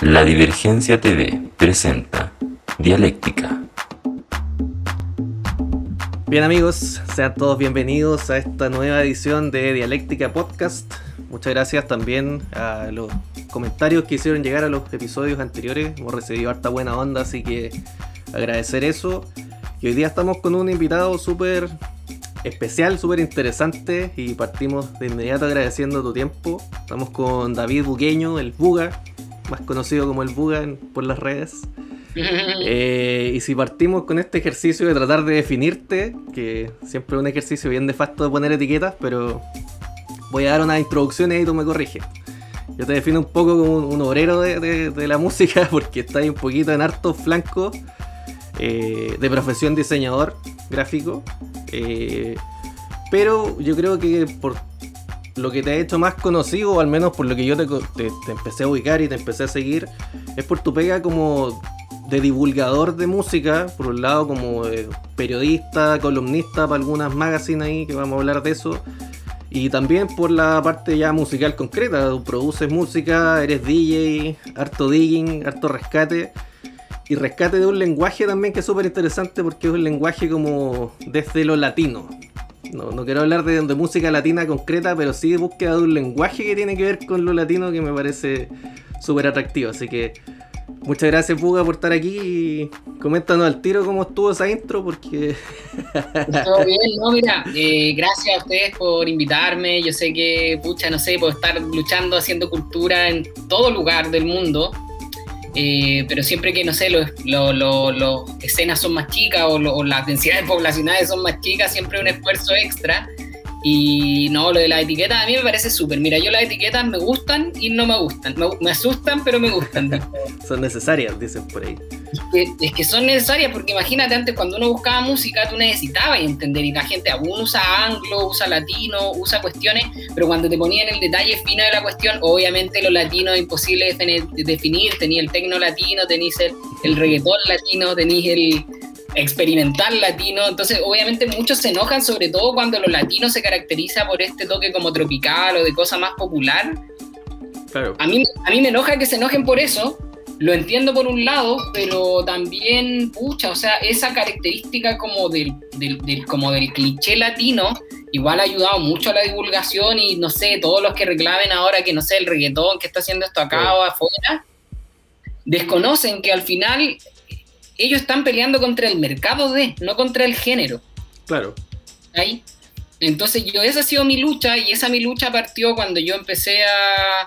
La Divergencia TV presenta Dialéctica. Bien amigos, sean todos bienvenidos a esta nueva edición de Dialéctica Podcast. Muchas gracias también a los comentarios que hicieron llegar a los episodios anteriores. Hemos recibido harta buena onda, así que agradecer eso. Y hoy día estamos con un invitado súper especial, súper interesante y partimos de inmediato agradeciendo tu tiempo. Estamos con David Buqueño, el Buga, más conocido como el Buga por las redes. Eh, y si partimos con este ejercicio de tratar de definirte, que siempre es un ejercicio bien de facto de poner etiquetas, pero voy a dar una introducción y tú me corriges. Yo te defino un poco como un, obrero de, la música porque está ahí un poquito en harto flanco eh, de profesión diseñador gráfico. Eh, pero yo creo que por lo que te ha hecho más conocido, o al menos por lo que yo te, empecé a ubicar y te empecé a seguir, es por tu pega como de divulgador de música, por un lado como periodista, columnista para algunas magazines ahí, que vamos a hablar de eso, y también por la parte ya musical concreta, tú produces música, eres DJ, harto digging, harto rescate, y rescate de un lenguaje también que es súper interesante porque es un lenguaje como desde lo latino. No, no quiero hablar de, de, música latina concreta, pero sí de búsqueda de un lenguaje que tiene que ver con lo latino que me parece súper atractivo. Así que muchas gracias, Puga, por estar aquí y coméntanos al tiro cómo estuvo esa intro, porque. Todo bien, no, mira, eh, gracias a ustedes por invitarme. Yo sé que, pucha, no sé, por estar luchando, haciendo cultura en todo lugar del mundo. Eh, pero siempre que, no sé, las lo, escenas son más chicas o, o las densidades poblacionales son más chicas, siempre un esfuerzo extra. Y no, lo de las etiquetas a mí me parece súper. Mira, yo las etiquetas me gustan y no me gustan. Me, asustan, pero me gustan. son necesarias, dicen por ahí. Es que, son necesarias porque imagínate antes cuando uno buscaba música tú necesitabas entender y la gente aún usa anglo, usa latino, usa cuestiones, pero cuando te ponían el detalle fino de la cuestión, obviamente lo latino es imposible definir. Tenía el tecno latino, tenías el, el reggaetón latino, tenías el experimental latino. Entonces, obviamente, muchos se enojan, sobre todo cuando lo latino se caracteriza por este toque como tropical o de cosa más popular. A, mí, a mí me enoja que se enojen por eso. Lo entiendo por un lado, pero también, pucha, o sea, esa característica como del, del, como del cliché latino, igual ha ayudado mucho a la divulgación y no sé, todos los que reclamen ahora que no sé, el reggaetón que está haciendo esto acá o afuera, desconocen que al final ellos están peleando contra el mercado de, no contra el género. Claro. Ahí. Entonces yo, esa ha sido mi lucha y esa mi lucha partió cuando yo empecé a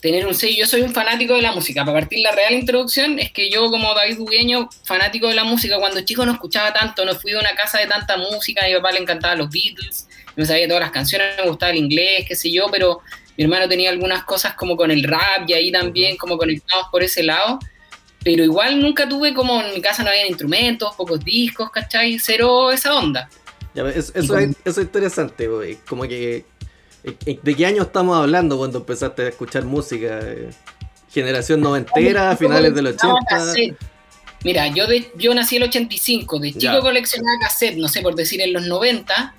tener un sello. Yo soy un fanático de la música. Para partir la real introducción es que yo como David Bugueño, fanático de la música, cuando chico no escuchaba tanto, no fui de una casa de tanta música, a mi papá le encantaban los Beatles, me sabía todas las canciones, me gustaba el inglés, qué sé yo, pero mi hermano tenía algunas cosas como con el rap y ahí también como conectados por ese lado pero igual nunca tuve como en mi casa no había instrumentos, pocos discos, ¿cachai? Cero esa onda. eso, es, interesante, güey. Como que. Eh, ¿De qué año estamos hablando cuando empezaste a escuchar música? ¿Generación noventera, finales del 80? Mira, yo, de, yo nací en el 85, de chico coleccionaba cassette, no sé por decir en los 90,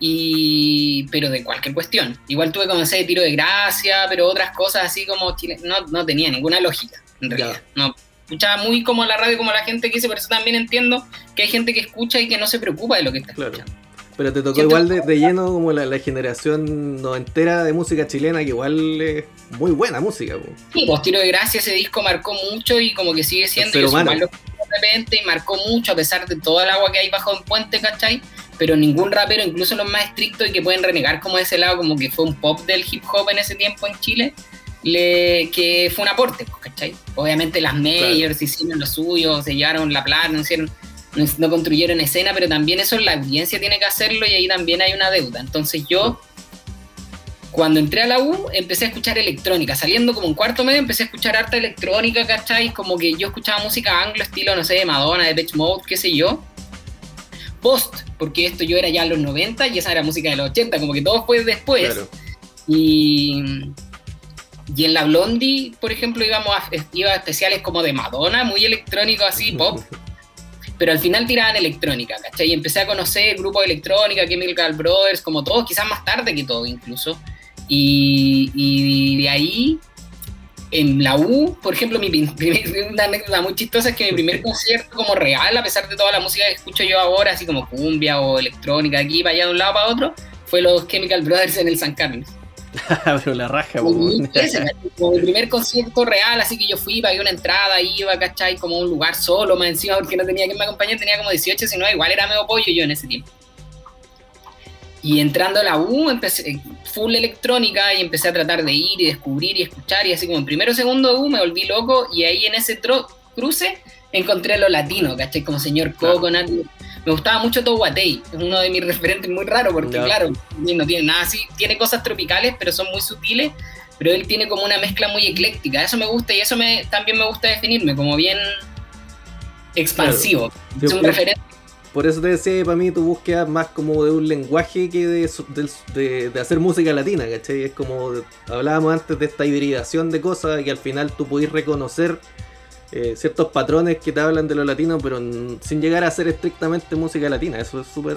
y, pero de cualquier cuestión. Igual tuve como ese tiro de gracia, pero otras cosas así como no, no tenía ninguna lógica, en realidad. No, escuchaba muy como la radio, como la gente que dice, pero eso también entiendo que hay gente que escucha y que no se preocupa de lo que está escuchando. Pero te tocó igual de, lleno como la, generación noventera de música chilena, que igual es muy buena música. Sí, pues Tiro de Gracia, ese disco marcó mucho y como que sigue siendo. Y de repente y marcó mucho a pesar de todo el agua que hay bajo el puente, ¿cachai? Pero ningún rapero, incluso los más estrictos y que pueden renegar como de ese lado, como que fue un pop del hip hop en ese tiempo en Chile, le, que fue un aporte, ¿cachai? Obviamente las mayors hicieron lo suyo, se llevaron la plata, no, hicieron, no, construyeron escena, pero también eso la audiencia tiene que hacerlo y ahí también hay una deuda. Entonces yo, cuando entré a la U, empecé a escuchar electrónica, saliendo como un cuarto medio, empecé a escuchar harta electrónica, ¿cachai? Como que yo escuchaba música anglo, estilo, no sé, de Madonna, de Beach Mode, qué sé yo. Post, porque esto yo era ya en los 90 y esa era música de los 80, como que todo fue después. Y y en la Blondie, por ejemplo, íbamos a, iba a especiales como de Madonna, muy electrónico así, pop. Pero al final tiraban electrónica, ¿cachai? Y empecé a conocer grupos de electrónica, Chemical Brothers, como todos, quizás más tarde que todo incluso. Y, y de ahí en la U, por ejemplo, mi, una anécdota muy chistosa es que mi primer concierto como real, a pesar de toda la música que escucho yo ahora, así como cumbia o electrónica, aquí para allá de un lado para otro, fue los Chemical Brothers en el San Carlos. Pero la raja, como, como mi primer concierto real, así que yo fui, pagué una entrada, iba, ¿cachai? Como un lugar solo, más encima, porque no tenía quien me acompañara, tenía como 18, si no, igual era medio pollo yo en ese tiempo. Y entrando a la U, empecé full electrónica y empecé a tratar de ir y descubrir y escuchar. Y así como en primero o segundo de U me volví loco. Y ahí en ese cruce encontré lo latino, ¿cachai? Como señor Coconut. Me gustaba mucho Towatei, es uno de mis referentes muy raro porque, claro, no tiene nada así. Tiene cosas tropicales, pero son muy sutiles. Pero él tiene como una mezcla muy ecléctica. Eso me gusta y eso me, también me gusta definirme como bien expansivo. Es un referente por eso te decía, para mí tu búsqueda es más como de un lenguaje que de, de, hacer música latina, ¿cachai? Es como hablábamos antes de esta hibridación de cosas que al final tú pudiste reconocer eh, ciertos patrones que te hablan de lo latino, pero sin llegar a ser estrictamente música latina. Eso es súper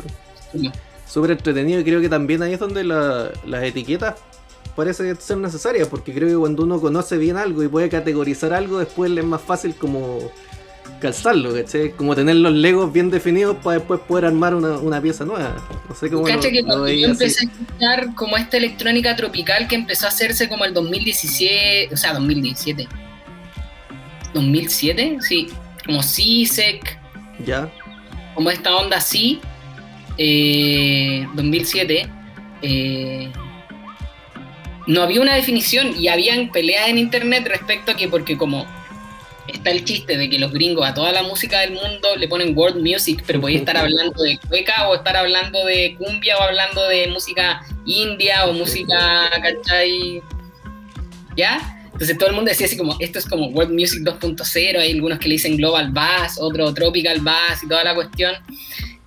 súper entretenido y creo que también ahí es donde las etiquetas parece ser necesarias, porque creo que cuando uno conoce bien algo y puede categorizar algo, después le es más fácil como calzarlo, ¿cachai? Como tener los legos bien definidos para después poder armar una, pieza nueva. No sé cómo. Lo, que cuando yo empecé a escuchar como esta electrónica tropical que empezó a hacerse como el 2017, o sea, 2017. 2007, sí, como CISEC. Ya. Como esta onda así, eh, 2007. Eh, no había una definición y habían peleas en internet respecto a que, porque como está el chiste de que los gringos a toda la música del mundo le ponen world music, pero podéis estar hablando de cueca o estar hablando de cumbia o hablando de música india o música, ¿cachai? ¿Ya? Entonces todo el mundo decía así como, esto es como World Music 2.0, hay algunos que le dicen Global Bass, otro Tropical Bass y toda la cuestión.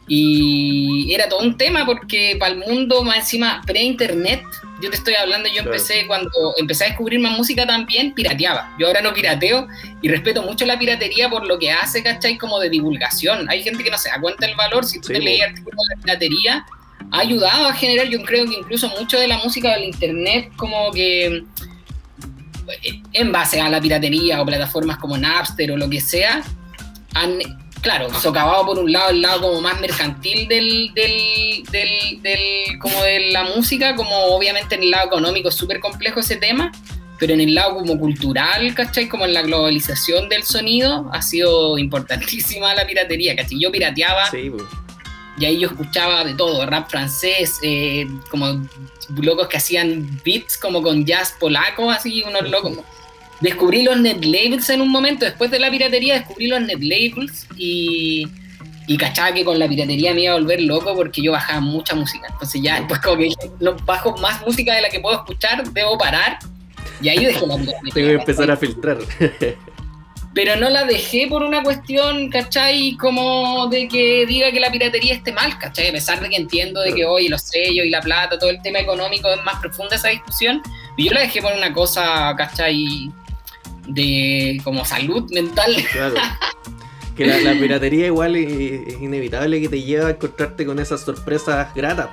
Y era todo un tema porque para el mundo más encima pre-internet, yo te estoy hablando, yo empecé cuando empecé a descubrir más música también, pirateaba. Yo ahora no pirateo y respeto mucho la piratería por lo que hace, ¿cachai? Como de divulgación. Hay gente que no se da cuenta del valor, si tú te leías artículos de la piratería, ha ayudado a generar, yo creo que incluso mucho de la música del internet como que en base a la piratería o plataformas como Napster o lo que sea, han claro, socavado por un lado el lado como más mercantil del, del, como de la música, como obviamente en el lado económico es súper complejo ese tema, pero en el lado como cultural, ¿cachai? Como en la globalización del sonido, ha sido importantísima la piratería, ¿cachai? Yo pirateaba y ahí yo escuchaba de todo, rap francés, eh, como locos que hacían beats como con jazz polaco, así, unos locos descubrí los net labels en un momento, después de la piratería descubrí los net labels y, y cachaba que con la piratería me iba a volver loco porque yo bajaba mucha música. Entonces ya después como que bajo más música de la que puedo escuchar, debo parar. Y ahí dejé la piratería. Tengo que empezar a filtrar. Pero no la dejé por una cuestión, ¿cachai? Como de que diga que la piratería esté mal, ¿cachai? A pesar de que entiendo de que hoy los sellos y la plata, todo el tema económico es más profunda esa discusión. Y yo la dejé por una cosa, ¿cachai? de como salud mental. Claro. Que la, piratería igual es, inevitable que te lleva a encontrarte con esas sorpresas gratas.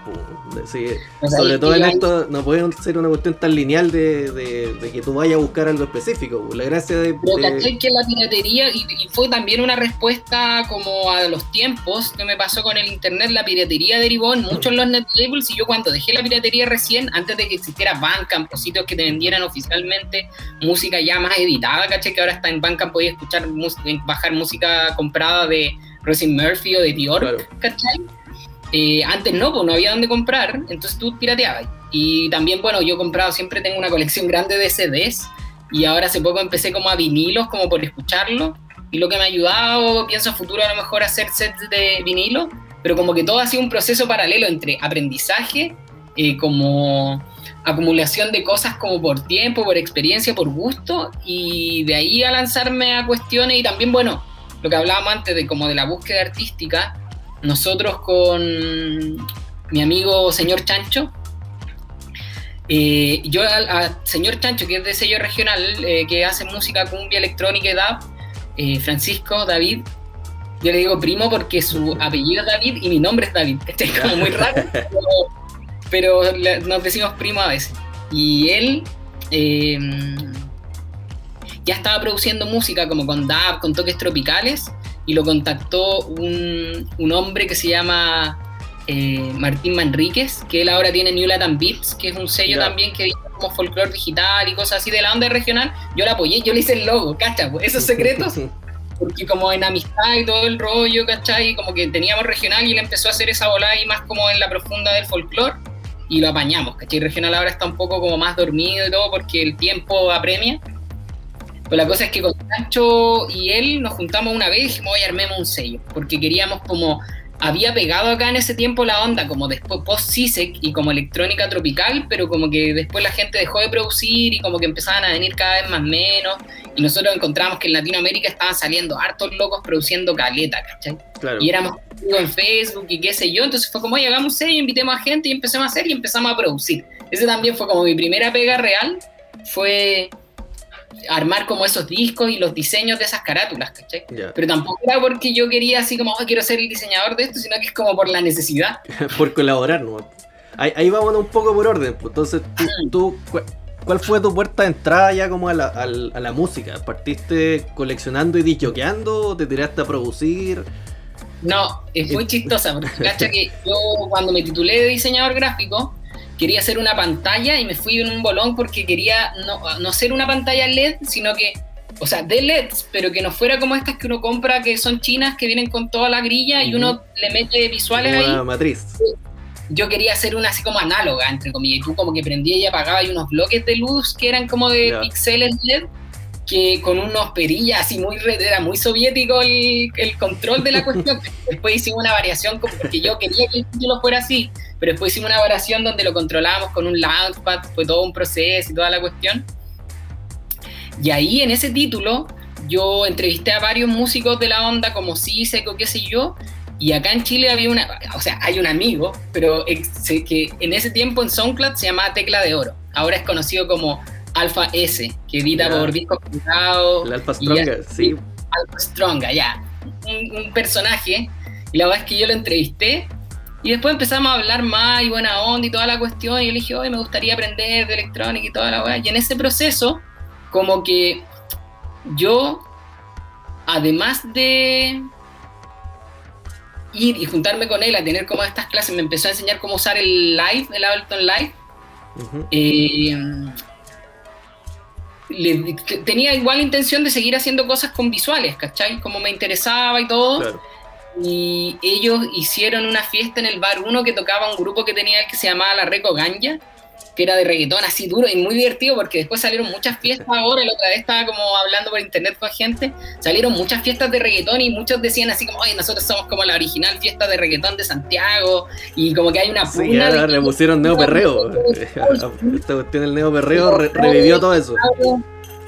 sobre todo en esto no puede ser una cuestión tan lineal de, que tú vayas a buscar algo específico. La gracia de... Pero que la piratería, y, fue también una respuesta como a los tiempos que me pasó con el internet, la piratería derivó en muchos los net labels y yo cuando dejé la piratería recién, antes de que existiera Bandcamp o sitios que te vendieran oficialmente música ya más editada, ¿cachai? Que ahora está en Bandcamp, podías escuchar, bajar música comprada de Rosin Murphy o de Bjork, ¿cachai? Eh, antes no, pues no había dónde comprar, entonces tú pirateabas. Y también, bueno, yo he comprado, siempre tengo una colección grande de CDs y ahora hace poco empecé como a vinilos, como por escucharlo. Y lo que me ha ayudado, pienso a futuro a lo mejor hacer sets de vinilo, pero como que todo ha sido un proceso paralelo entre aprendizaje, eh, como acumulación de cosas como por tiempo, por experiencia, por gusto, y de ahí a lanzarme a cuestiones y también, bueno, lo que hablábamos antes de como de la búsqueda artística, nosotros con mi amigo señor Chancho, eh, yo al señor Chancho, que es de sello regional, eh, que hace música cumbia electrónica y DAB, eh, Francisco David, yo le digo primo porque su apellido es David y mi nombre es David. Este es como muy raro, pero, nos decimos primo a veces. Y él ya estaba produciendo música como con dub, con toques tropicales, y lo contactó un, un hombre que se llama eh, Martín Manríquez, que él ahora tiene New Latin Beats, que es un sello también que dice como folclore digital y cosas así de la onda regional. Yo la apoyé, yo le hice el logo, ¿cachai? Esos secretos. porque como en amistad y todo el rollo, ¿cachai? Como que teníamos regional y él empezó a hacer esa bola ahí más como en la profunda del folclore y lo apañamos, ¿cachai? Regional ahora está un poco como más dormido y todo porque el tiempo apremia. Pero la cosa es que con Sancho y él nos juntamos una vez y dijimos, oye, armemos un sello, porque queríamos como había pegado acá en ese tiempo la onda como después post CISEC y como electrónica tropical, pero como que después la gente dejó de producir y como que empezaban a venir cada vez más menos y nosotros encontramos que en Latinoamérica estaban saliendo hartos locos produciendo caleta, ¿cachai? Y éramos en Facebook y qué sé yo, entonces fue como, oye, hagamos sello, invitemos a gente y empecemos a hacer y empezamos a producir. Ese también fue como mi primera pega real, fue armar como esos discos y los diseños de esas carátulas, ¿cachai? Pero tampoco era porque yo quería así como, oh, quiero ser el diseñador de esto, sino que es como por la necesidad. por colaborar, ¿no? Ahí, ahí, vamos un poco por orden, pues. entonces tú, ¿cuál fue tu puerta de entrada ya como a la, a, la música? ¿Partiste coleccionando y disjoqueando o te tiraste a producir? No, es muy chistosa, porque cacha que yo cuando me titulé de diseñador gráfico, quería hacer una pantalla y me fui en un bolón porque quería no, no hacer una pantalla LED, sino que, o sea, de LEDs, pero que no fuera como estas que uno compra que son chinas, que vienen con toda la grilla y uno le mete visuales ahí. matriz. Yo quería hacer una así como análoga, entre comillas, y tú como que prendía y apagaba y unos bloques de luz que eran como de píxeles LED que con unos perillas así muy era muy soviético el, el control de la cuestión. después hicimos una variación porque yo quería que el título fuera así, pero después hicimos una variación donde lo controlábamos con un launchpad, fue todo un proceso y toda la cuestión. Y ahí en ese título yo entrevisté a varios músicos de la onda como Ciseco, qué sé yo, y acá en Chile había una, o sea, hay un amigo, pero que en ese tiempo en SoundCloud se llamaba Tecla de Oro. Ahora es conocido como Alpha S, que edita por discos privados. El Alpha Stronga, sí. Alpha Stronga, ya. Un, un, personaje. Y la verdad es que yo lo entrevisté y después empezamos a hablar más y buena onda y toda la cuestión. Y yo le dije, oye, me gustaría aprender de electrónica y toda la weá. Y en ese proceso, como que yo, además de ir y juntarme con él a tener como estas clases, me empezó a enseñar cómo usar el live, el Ableton Live. eh, tenía igual intención de seguir haciendo cosas con visuales, ¿cachai? Como me interesaba y todo. Claro y ellos hicieron una fiesta en el bar uno que tocaba un grupo que tenía que se llamaba La Reco Ganja, que era de reggaetón así duro y muy divertido porque después salieron muchas fiestas ahora, la otra vez estaba como hablando por internet con gente, salieron muchas fiestas de reggaetón y muchos decían así como, oye, nosotros somos como la original fiesta de reggaetón de Santiago y como que hay una pugna. Sí, le pusieron neo perreo. Esta cuestión del neo perreo revivió todo eso.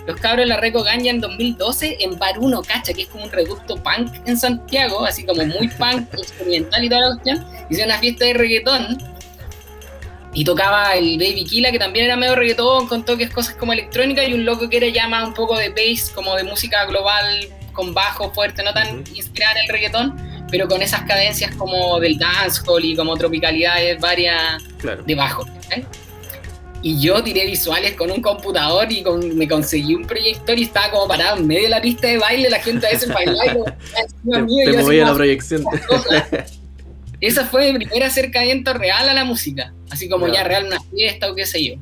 Los cabros de la Reco Ganja en 2012 en Bar 1, cacha, que es como un reducto punk en Santiago, así como muy punk, experimental y toda la cuestión. Hicieron una fiesta de reggaetón y tocaba el Baby Killa, que también era medio reggaetón, con toques, cosas como electrónica, y un loco que era ya más un poco de bass, como de música global, con bajo fuerte, no tan inspirada en el reggaetón, pero con esas cadencias como del dancehall y como tropicalidades varias de bajo. Y yo tiré visuales con un computador y me conseguí un proyector y estaba como parado en medio de la pista de baile, la gente a veces bailando. te, te movía la proyección. Esa fue mi primer acercamiento real a la música, así como ya real una fiesta o qué sé yo.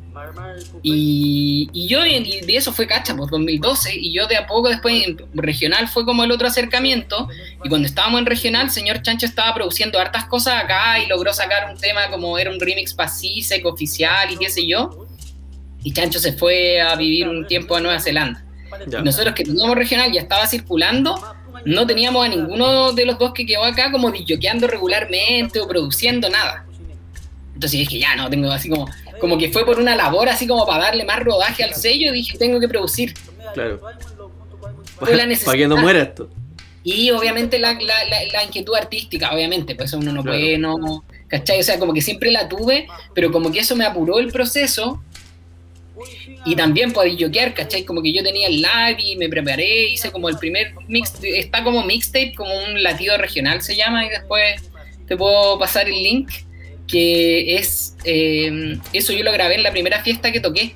Y, y yo, y de eso fue cacha, por 2012, y yo de a poco después en regional fue como el otro acercamiento, y cuando estábamos en regional, señor Chancho estaba produciendo hartas cosas acá y logró sacar un tema como era un remix para oficial y qué sé yo, y Chancho se fue a vivir un tiempo a Nueva Zelanda. Y nosotros que teníamos regional ya estaba circulando, no teníamos a ninguno de los dos que quedó acá como disjoqueando regularmente o produciendo nada. Entonces dije, ya no, tengo así como, como que fue por una labor así como para darle más rodaje al sello, dije, tengo que producir. Claro. para que no muera esto. Y obviamente la, la, inquietud artística, obviamente, pues uno no puede, no, ¿cachai? O sea, como que siempre la tuve, pero como que eso me apuró el proceso y también podéis yokear, ¿cachai? Como que yo tenía el live y me preparé, hice como el primer mix, está como mixtape, como un latido regional se llama, y después te puedo pasar el link, que es, eh, eso yo lo grabé en la primera fiesta que toqué,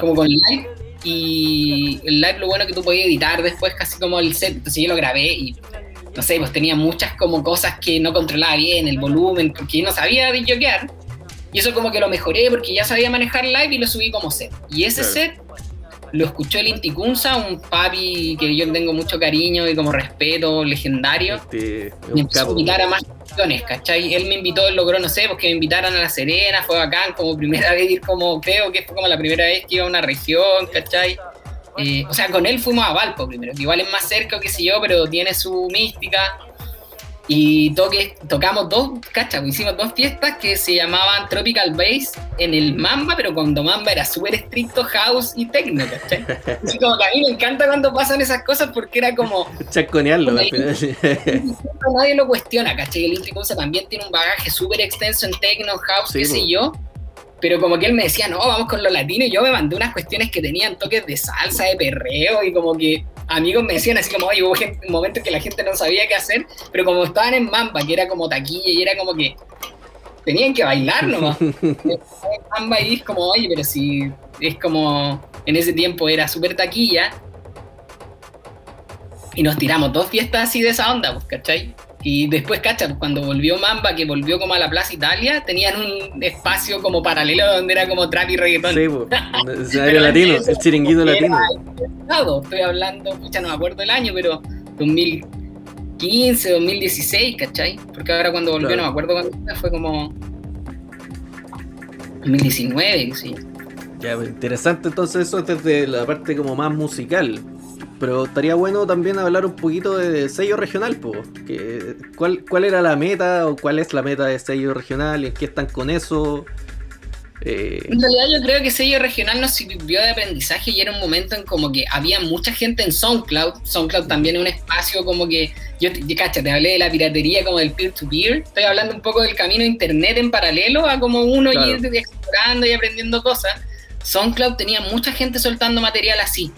como con live, y el live lo bueno que tú podías editar después casi como el set, entonces yo lo grabé y no sé, pues tenía muchas como cosas que no controlaba bien, el volumen, porque no sabía yokear. Y eso como que lo mejoré porque ya sabía manejar live y lo subí como set. Y ese set lo escuchó el Inticunza, un papi que yo tengo mucho cariño y como respeto, legendario. Este, me empezó a invitar a más canciones, ¿cachai? Él me invitó, logró, no sé, pues que me invitaran a La Serena, fue bacán, como primera vez ir como, creo que fue como la primera vez que iba a una región, ¿cachai? Eh, o sea, con él fuimos a Valpo primero, que igual es más cerca, qué sé yo, pero tiene su mística. Y toque, tocamos dos, ¿cachai? Pues hicimos dos fiestas que se llamaban Tropical Bass en el Mamba, pero cuando Mamba era súper estricto house y techno, ¿cachai? Así como que a mí me encanta cuando pasan esas cosas porque era como... Chaconearlo, al final. Nadie lo cuestiona, ¿cachai? El Intricosa también tiene un bagaje súper extenso en techno, house, qué sé yo pero como que él me decía, no, vamos con lo latino, y yo me mandé unas cuestiones que tenían toques de salsa, de perreo, y como que amigos me decían así como, oye, hubo un momento que la gente no sabía qué hacer, pero como estaban en Mamba, que era como taquilla, y era como que tenían que bailar nomás. Mamba y es como, oye, pero si es como, en ese tiempo era súper taquilla, y nos tiramos dos fiestas así de esa onda, pues, ¿cachai? Y después, cacha, cuando volvió Mamba, que volvió como a la Plaza Italia, tenían un espacio como paralelo donde era como trap y reggaetón. Sí, el latino, el chiringuito latino. Estoy hablando, pucha, no me acuerdo el año, pero 2015, 2016, ¿cachai? Porque ahora cuando volvió, no me acuerdo cuándo fue como 2019, sí. Ya, interesante entonces eso desde la parte como más musical. Pero estaría bueno también hablar un poquito de sello regional, Que, ¿cuál, ¿Cuál era la meta o cuál es la meta de sello regional y en qué están con eso? Eh, en realidad yo creo que sello regional nos sirvió de aprendizaje y era un momento en como que había mucha gente en SoundCloud. SoundCloud también es un espacio como que, yo, te, cacha, te hablé de la piratería como del peer-to-peer. Estoy hablando un poco del camino de internet en paralelo a como uno ir explorando y aprendiendo cosas. SoundCloud tenía mucha gente soltando material así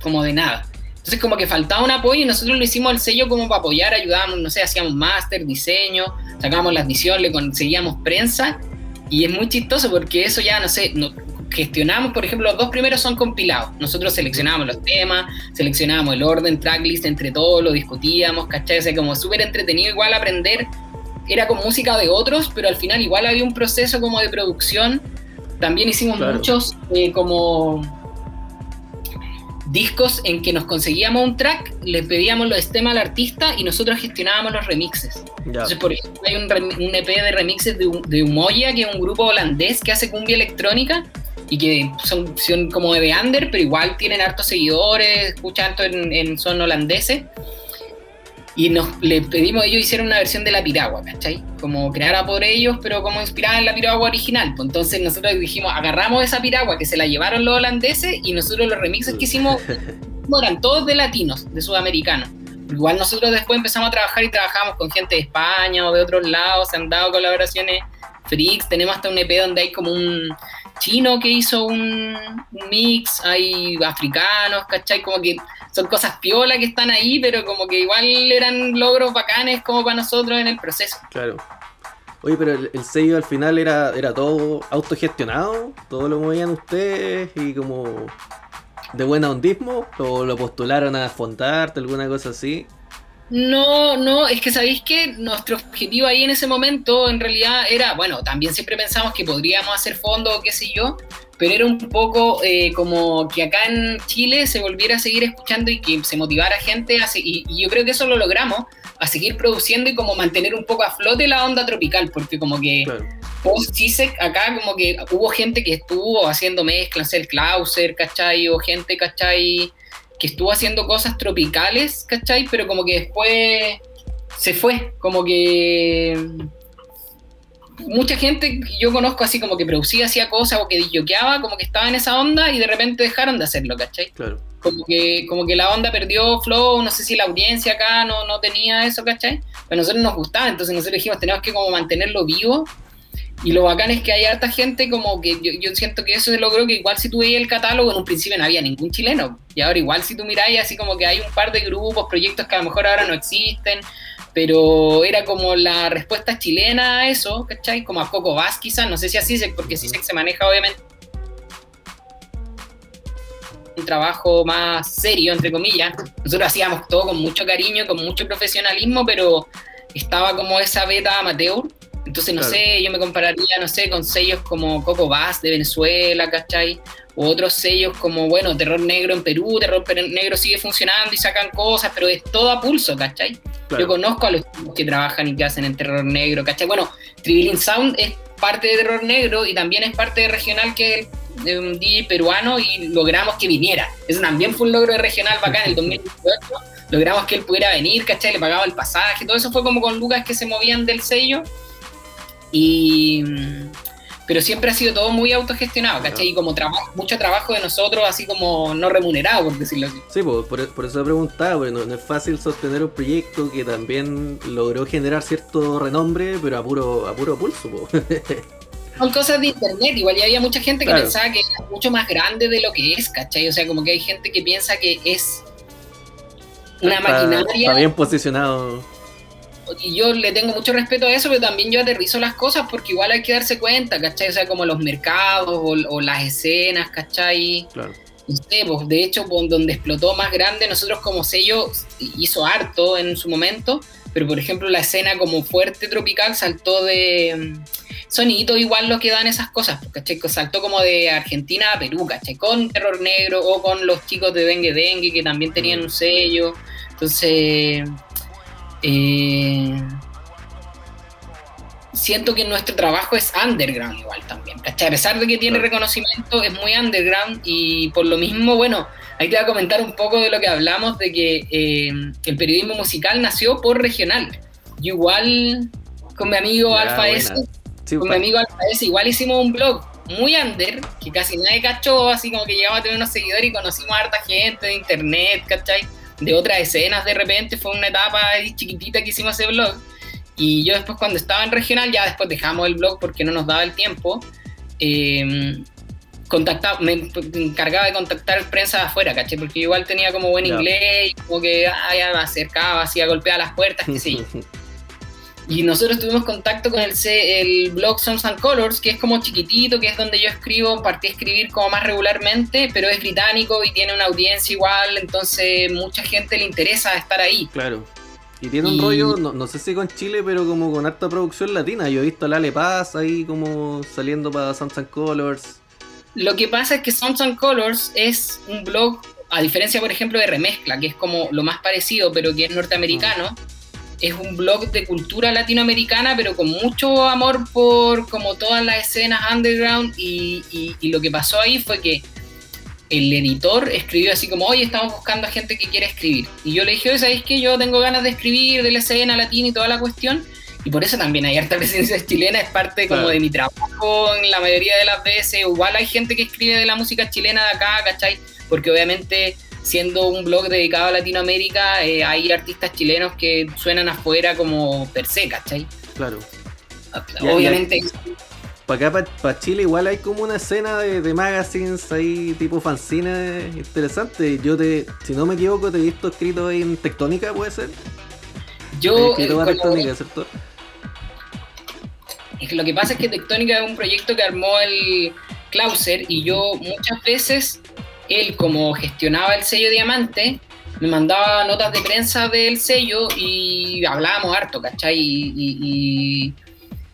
como de nada. Entonces como que faltaba un apoyo y nosotros lo hicimos al sello como para apoyar, ayudábamos, no sé, hacíamos máster, diseño, sacábamos la edición, le conseguíamos prensa y es muy chistoso porque eso ya, no sé, no, gestionamos, por ejemplo, los dos primeros son compilados. Nosotros seleccionábamos los temas, seleccionábamos el orden, tracklist entre todos, lo discutíamos, ¿cachai? O sea, como súper entretenido igual aprender. Era con música de otros, pero al final igual había un proceso como de producción. También hicimos muchos eh, como discos en que nos conseguíamos un track, le pedíamos los temas al artista y nosotros gestionábamos los remixes. Entonces, por ejemplo, hay un, EP de remixes de, de Umoya, que es un grupo holandés que hace cumbia electrónica y que son, son como de under, pero igual tienen hartos seguidores, escuchan harto en, en son holandeses y nos le pedimos ellos hicieron una versión de la piragua, ¿cachai? Como creada por ellos, pero como inspirada en la piragua original. Pues entonces nosotros dijimos, agarramos esa piragua que se la llevaron los holandeses y nosotros los remixes que hicimos eran todos de latinos, de sudamericanos. Igual nosotros después empezamos a trabajar y trabajamos con gente de España o de otros lados, se han dado colaboraciones freaks, tenemos hasta un EP donde hay como un chino que hizo un, un mix, hay africanos, ¿cachai? Como que son cosas piola que están ahí, pero como que igual eran logros bacanes como para nosotros en el proceso. Claro. Oye, pero el, sello al final era, era todo autogestionado, todo lo movían ustedes y como de buena ondismo, o lo postularon a Fondarte, alguna cosa así. No, no, es que sabéis que nuestro objetivo ahí en ese momento en realidad era, bueno, también siempre pensamos que podríamos hacer fondo o qué sé yo, pero era un poco eh, como que acá en Chile se volviera a seguir escuchando y que se motivara gente, a y, y, yo creo que eso lo logramos, a seguir produciendo y como mantener un poco a flote la onda tropical, porque como que post CISEC acá como que hubo gente que estuvo haciendo mezclas, el Clauser, ¿cachai? O gente, ¿cachai? Que estuvo haciendo cosas tropicales, ¿cachai? Pero como que después se fue, como que mucha gente que yo conozco así como que producía, hacía cosas o que disjoqueaba, como que estaba en esa onda y de repente dejaron de hacerlo, ¿cachai? Claro. Como que, como que la onda perdió flow, no sé si la audiencia acá no, no tenía eso, ¿cachai? Pero a nosotros nos gustaba, entonces nosotros dijimos, tenemos que como mantenerlo vivo. Y lo bacán es que hay harta gente como que yo, yo siento que eso se logró, que igual si tú veías el catálogo, en un principio no había ningún chileno. Y ahora igual si tú miráis así como que hay un par de grupos, proyectos que a lo mejor ahora no existen, pero era como la respuesta chilena a eso, ¿cachai? Como a Coco Bass quizás, no sé si así, porque sí se maneja obviamente. un trabajo más serio, entre comillas. Nosotros hacíamos todo con mucho cariño, con mucho profesionalismo, pero estaba como esa beta amateur. Entonces, no sé, yo me compararía, no sé, con sellos como Coco Bass de Venezuela, ¿cachai? O otros sellos como, bueno, Terror Negro en Perú, Terror Negro sigue funcionando y sacan cosas, pero es todo a pulso, ¿cachai? Yo conozco a los que trabajan y que hacen en Terror Negro, ¿cachai? Bueno, Tribilin Sound es parte de Terror Negro y también es parte de Regional, que es de un DJ peruano, y logramos que viniera. Eso también fue un logro de Regional bacán en el 2018. logramos que él pudiera venir, ¿cachai? Le pagaba el pasaje, todo eso fue como con Lucas que se movían del sello. Y pero siempre ha sido todo muy autogestionado, ¿cachai? Y como trabajo, mucho trabajo de nosotros, así como no remunerado, por decirlo así. Sí, por, por, eso he preguntado, porque no, es fácil sostener un proyecto que también logró generar cierto renombre, pero a puro, a puro pulso, pues. Son cosas de internet, igual ya había mucha gente que pensaba que era mucho más grande de lo que es, ¿cachai? O sea, como que hay gente que piensa que es una maquinaria. Está bien posicionado y yo le tengo mucho respeto a eso, pero también yo aterrizo las cosas porque igual hay que darse cuenta, ¿cachai? O sea, como los mercados o, las escenas, ¿cachai? Claro. pues, de hecho, donde explotó más grande, nosotros como sello hizo harto en su momento, pero por ejemplo la escena como fuerte tropical saltó de... Mm, Sonito igual lo que dan esas cosas, pues, ¿cachai? Saltó como de Argentina a Perú, ¿cachai? Con Terror Negro o con los chicos de Dengue Dengue que también tenían mm. un sello. Entonces, eh, siento que nuestro trabajo es underground igual también, A pesar de que tiene reconocimiento, es muy underground y por lo mismo, bueno, ahí te voy a comentar un poco de lo que hablamos, de que eh, el periodismo musical nació por regional. Yo igual, con mi amigo Alfa S, con mi amigo Alfa S, igual hicimos un blog muy under, que casi nadie cachó, así como que llegamos a tener unos seguidores y conocimos a harta gente de internet, ¿cachai? De otras escenas de repente, fue una etapa chiquitita que hicimos ese blog. Y yo después cuando estaba en regional, ya después dejamos el blog porque no nos daba el tiempo, eh, contactaba, me encargaba de contactar prensa de afuera, ¿caché? Porque igual tenía como buen inglés, y como que ah, ya me acercaba, hacía golpear las puertas, que sí. Y nosotros tuvimos contacto con el, el blog Songs and Colors, que es como chiquitito, que es donde yo escribo, partí a escribir como más regularmente, pero es británico y tiene una audiencia igual, entonces mucha gente le interesa estar ahí. Claro. Y tiene un rollo, no, sé si con Chile, pero como con harta producción latina. Yo he visto a Lale Paz ahí como saliendo para Songs and Colors. Lo que pasa es que Songs and Colors es un blog, a diferencia por ejemplo de Remezcla, que es como lo más parecido, pero que es norteamericano. Mm es un blog de cultura latinoamericana, pero con mucho amor por como todas las escenas underground y, lo que pasó ahí fue que el editor escribió así como, oye, estamos buscando a gente que quiera escribir. Y yo le dije, oye, ¿sabéis que yo tengo ganas de escribir de la escena latina y toda la cuestión? Y por eso también hay harta presencia chilena, es parte como de mi trabajo en la mayoría de las veces. Igual hay gente que escribe de la música chilena de acá, ¿cachai? Porque obviamente siendo un blog dedicado a Latinoamérica, eh, hay artistas chilenos que suenan afuera como per se, ¿cachai? Claro. Obviamente. Para acá, para Chile, igual hay como una escena de, magazines ahí, tipo fanzine interesante. Yo te, si no me equivoco, te he visto escrito en Tectónica, ¿puede ser? Yo. Eh, Tectónica, ¿cierto? Es que lo que pasa es que Tectónica es un proyecto que armó el Clauser y yo muchas veces él como gestionaba el sello Diamante, me mandaba notas de prensa del sello y hablábamos harto, ¿cachai? Y,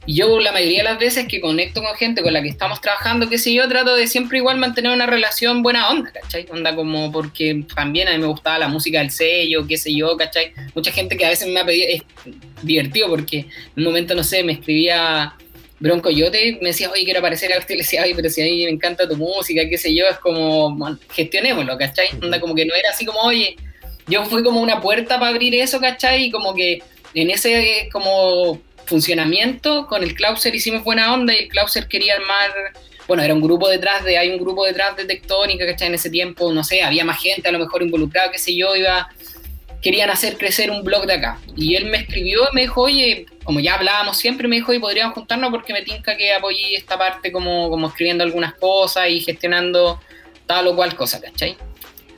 yo la mayoría de las veces que conecto con gente con la que estamos trabajando, qué sé yo, trato de siempre igual mantener una relación buena onda, ¿cachai? Onda como porque también a mí me gustaba la música del sello, qué sé yo, ¿cachai? Mucha gente que a veces me ha pedido, es divertido porque en un momento, no sé, me escribía Bronco Yote me decía, oye, quiero aparecer a usted, le decía, oye, pero si a mí me encanta tu música, qué sé yo, es como, gestionémoslo, ¿cachai? Onda como que no era así como, oye, yo fui como una puerta para abrir eso, ¿cachai? Y como que en ese como funcionamiento con el Clauser hicimos buena onda y el Clauser quería armar, bueno, era un grupo detrás de, hay un grupo detrás de Tectónica, ¿cachai? En ese tiempo, no sé, había más gente a lo mejor involucrada, qué sé yo, iba querían hacer crecer un blog de acá. Y él me escribió y me dijo, oye, como ya hablábamos siempre, me dijo, y podríamos juntarnos porque me tinca que apoyé esta parte como, como escribiendo algunas cosas y gestionando tal o cual cosa, ¿cachai?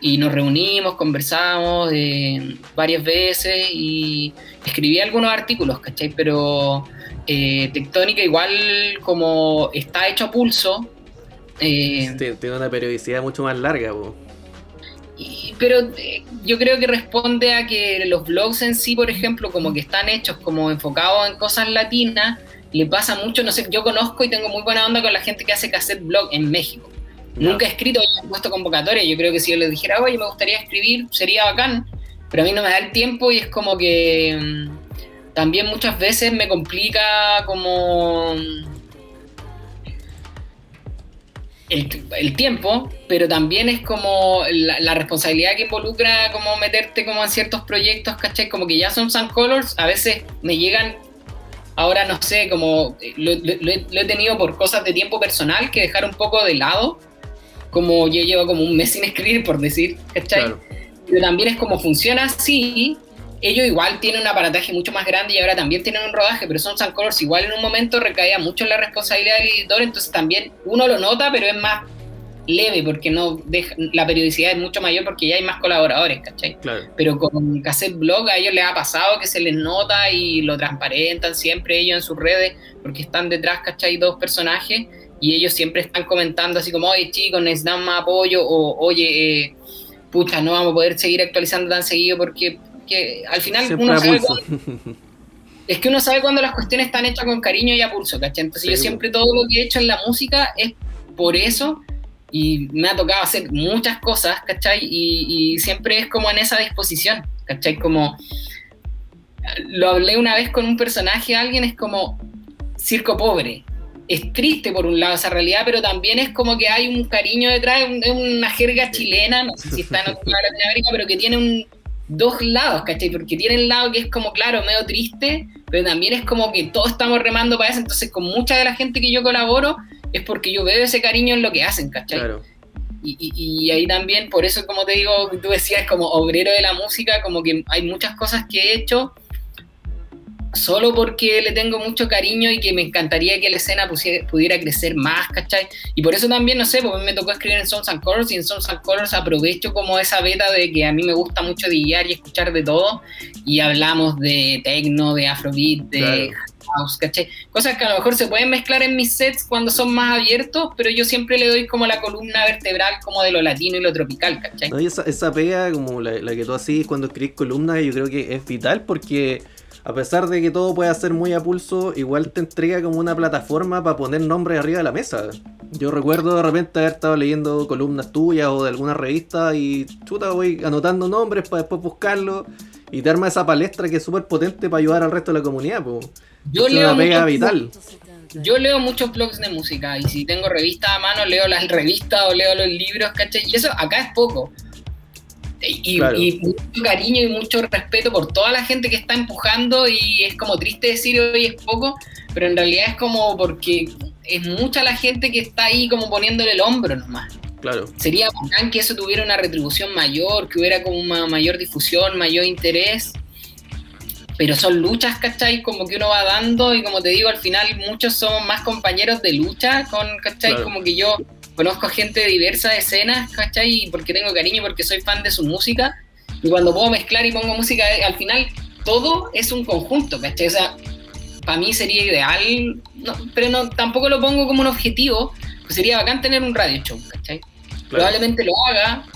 Y nos reunimos, conversamos eh, varias veces y escribí algunos artículos, ¿cachai? Pero eh, Tectónica igual como está hecho a pulso. Eh, tiene una periodicidad mucho más larga, pero eh, yo creo que responde a que los blogs en sí, por ejemplo, como que están hechos como enfocados en cosas latinas, le pasa mucho, no sé, yo conozco y tengo muy buena onda con la gente que hace cassette blog en México. Nunca he escrito, he puesto convocatoria, yo creo que si yo les dijera, oye, me gustaría escribir, sería bacán, pero a mí no me da el tiempo y es como que mm, también muchas veces me complica como el, tiempo, pero también es como la, responsabilidad que involucra como meterte como en ciertos proyectos, ¿cachai? Como que ya son Sun Colors, a veces me llegan, ahora no sé, como lo, he tenido por cosas de tiempo personal que dejar un poco de lado, como yo llevo como un mes sin escribir, por decir, ¿cachai? Pero también es como funciona así, ellos igual tienen un aparataje mucho más grande y ahora también tienen un rodaje, pero son Sun Colors igual en un momento recaía mucho en la responsabilidad del editor, entonces también uno lo nota, pero es más leve porque no deja, la periodicidad es mucho mayor porque ya hay más colaboradores, ¿cachai? Pero con Cassette Blog a ellos les ha pasado que se les nota y lo transparentan siempre ellos en sus redes porque están detrás, ¿cachai? Dos personajes y ellos siempre están comentando así como, oye chicos, necesitan más apoyo o oye, eh, pucha, no vamos a poder seguir actualizando tan seguido porque que al final uno sabe es que uno sabe cuando las cuestiones están hechas con cariño y a pulso, ¿cachai? Entonces yo siempre todo lo que he hecho en la música es por eso y me ha tocado hacer muchas cosas, ¿cachai? Y, siempre es como en esa disposición, ¿cachai? Como lo hablé una vez con un personaje, alguien es como circo pobre. Es triste por un lado esa realidad, pero también es como que hay un cariño detrás, es una jerga chilena, no sé si está en otra Latinoamérica, pero que tiene un, dos lados, ¿cachai? Porque tiene el lado que es como, claro, medio triste, pero también es como que todos estamos remando para eso, entonces con mucha de la gente que yo colaboro es porque yo veo ese cariño en lo que hacen, ¿cachai? Claro. Y, y, ahí también, por eso como te digo, tú decías como obrero de la música, como que hay muchas cosas que he hecho solo porque le tengo mucho cariño y que me encantaría que la escena pudiera crecer más, ¿cachai? Y por eso también, no sé, porque me tocó escribir en Songs and Colors y en Songs and Colors aprovecho como esa beta de que a mí me gusta mucho guiar y escuchar de todo y hablamos de techno, de afrobeat, de house, ¿cachai? Cosas que a lo mejor se pueden mezclar en mis sets cuando son más abiertos, pero yo siempre le doy como la columna vertebral como de lo latino y lo tropical, ¿cachai? esa, esa pega como la, la que tú haces cuando escribís columnas yo creo que es vital porque a pesar de que todo pueda ser muy a pulso, igual te entrega como una plataforma para poner nombres arriba de la mesa. Yo recuerdo de repente haber estado leyendo columnas tuyas o de alguna revista y chuta, voy anotando nombres para después buscarlos y te arma esa palestra que es súper potente para ayudar al resto de la comunidad. Yo leo una pega vital. Yo leo muchos blogs de música y si tengo revistas a mano, leo las revistas o leo los libros, ¿cachai? Y eso acá es poco. Y, mucho cariño y mucho respeto por toda la gente que está empujando y es como triste decir hoy es poco, pero en realidad es como porque es mucha la gente que está ahí como poniéndole el hombro nomás. Claro. Sería bacán que eso tuviera una retribución mayor, que hubiera como una mayor difusión, mayor interés. Pero son luchas, ¿cachai? Como que uno va dando y como te digo, al final muchos somos más compañeros de lucha, con, ¿cachai? Como que yo conozco gente de diversas escenas, ¿cachai? Porque tengo cariño, porque soy fan de su música. Y cuando puedo mezclar y pongo música, eh, al final todo es un conjunto, ¿cachai? O sea, para mí sería ideal, pero no, tampoco lo pongo como un objetivo, pues sería bacán tener un radio show, ¿cachai? Probablemente lo haga,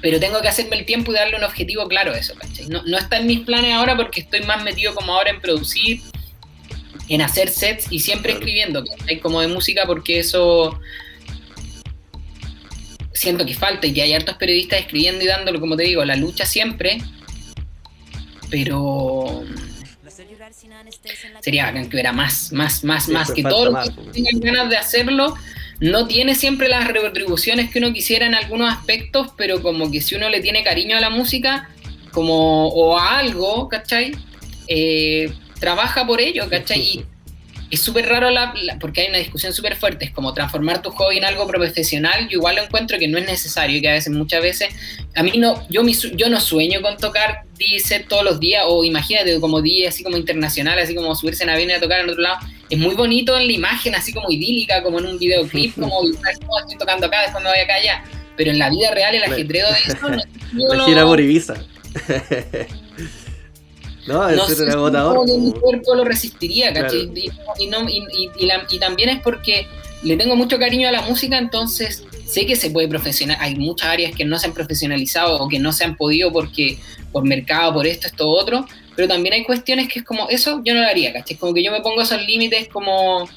pero tengo que hacerme el tiempo y darle un objetivo claro a eso, ¿cachai? No, no está en mis planes ahora porque estoy más metido como ahora en producir, en hacer sets y siempre escribiendo, ¿cachai? Como de música porque eso siento que falta y que hay hartos periodistas escribiendo y dándolo, como te digo, la lucha siempre, pero sería bacán que hubiera más, más, más, más, que todos los que tengan ganas de hacerlo, no tiene siempre las retribuciones que uno quisiera en algunos aspectos, pero como que si uno le tiene cariño a la música, como, o a algo, ¿cachai? Eh, trabaja por ello, ¿cachai? Y es súper raro la, porque hay una discusión súper fuerte, es como transformar tu hobby en algo profesional, yo igual lo encuentro que no es necesario, que a veces, muchas veces, a mí no, yo, yo no sueño con tocar DJ todos los días, o imagínate como DJ así como internacional, así como subirse en avión y a tocar en otro lado, es muy bonito en la imagen, así como idílica, como en un videoclip, como oh, estoy tocando acá, después me voy acá allá, pero en la vida real el ajetreo de eso, no, la gira por Ibiza. No, no sé agotador. mi cuerpo lo resistiría, ¿cachai? Y, y, también es porque le tengo mucho cariño a la música, entonces sé que se puede profesional, hay muchas áreas que no se han profesionalizado o que no se han podido porque por mercado, por esto, esto, otro, pero también hay cuestiones que es como, eso yo no lo haría, ¿cachai? Como que yo me pongo esos límites como,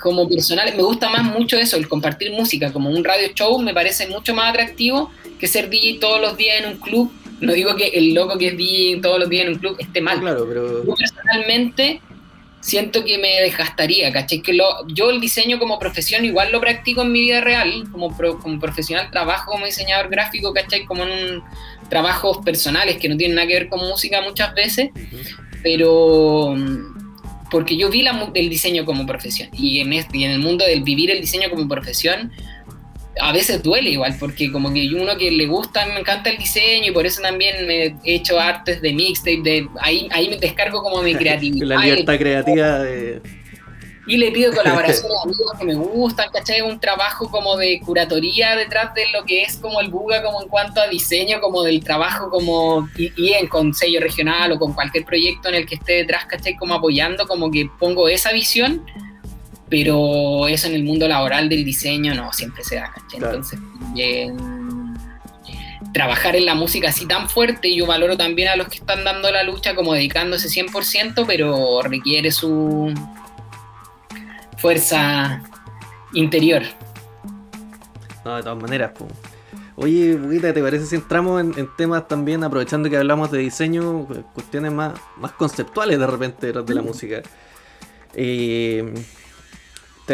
como personales, me gusta más mucho eso, el compartir música, como un radio show me parece mucho más atractivo que ser DJ todos los días en un club. No digo que el loco que es DJ todos los días en un club esté mal. Claro, pero... Yo personalmente siento que me desgastaría, ¿cachai? Que lo, yo el diseño como profesión igual lo practico en mi vida real, como, como profesional trabajo como diseñador gráfico, ¿cachai? Como en trabajos personales que no tienen nada que ver con música muchas veces, pero porque yo vi la, el diseño como profesión y en, este, y en el mundo del vivir el diseño como profesión, a veces duele igual, porque como que uno que le gusta, me encanta el diseño y por eso también me he hecho artes de mixtape, de, ahí, ahí me descargo como mi creatividad. La libertad creativa de... Y le pido colaboración a amigos que me gustan, ¿cachai? Un trabajo como de curatoría detrás de lo que es como el Buga, como en cuanto a diseño, como del trabajo como y, en con sello regional o con cualquier proyecto en el que esté detrás, ¿cachai? Como apoyando, como que pongo esa visión pero eso en el mundo laboral del diseño no siempre se da, ¿cachai? Entonces, trabajar en la música así tan fuerte, yo valoro también a los que están dando la lucha como dedicándose 100%, pero requiere su fuerza interior. No, de todas maneras, pues. Oye, Buguita, ¿te parece si entramos en, temas también, aprovechando que hablamos de diseño, cuestiones más, más conceptuales de repente de la música? Eh,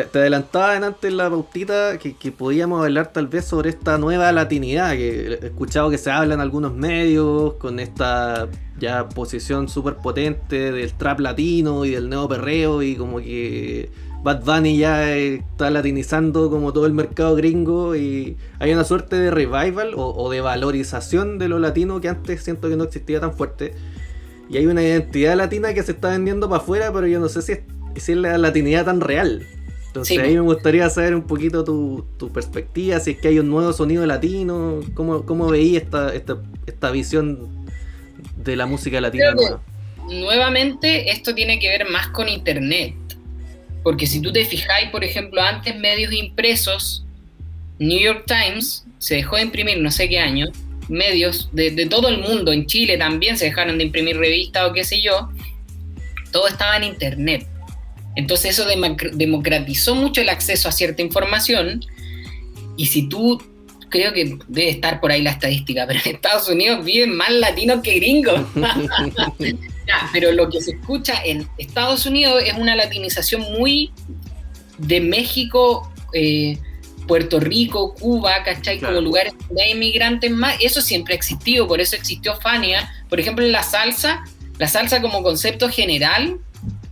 te, adelantaba antes la pautita que, podíamos hablar tal vez sobre esta nueva latinidad, que he escuchado que se habla en algunos medios, con esta ya posición súper potente del trap latino y del neo perreo, y como que Bad Bunny ya está latinizando como todo el mercado gringo, y hay una suerte de revival o, de valorización de lo latino que antes siento que no existía tan fuerte. Y hay una identidad latina que se está vendiendo para afuera, pero yo no sé si es la latinidad tan real. Entonces ahí me gustaría saber un poquito tu, perspectiva, si es que hay un nuevo sonido latino, cómo, cómo veí esta, esta, visión de la música latina nueva. Nuevamente, esto tiene que ver más con internet. Porque si tú te fijáis, por ejemplo, antes medios impresos, New York Times se dejó de imprimir no sé qué año, medios de, de todo el mundo, en Chile también se dejaron de imprimir revistas o qué sé yo, todo estaba en internet. Entonces eso democratizó mucho el acceso a cierta información y si tú, creo que debe estar por ahí la estadística, pero en Estados Unidos viven más latinos que gringos. pero lo que se escucha en Estados Unidos es una latinización muy de México, eh, Puerto Rico, Cuba, ¿cachai? Como lugares donde hay inmigrantes más. Eso siempre ha existido, por eso existió Fania. Por ejemplo, en la salsa, la salsa como concepto general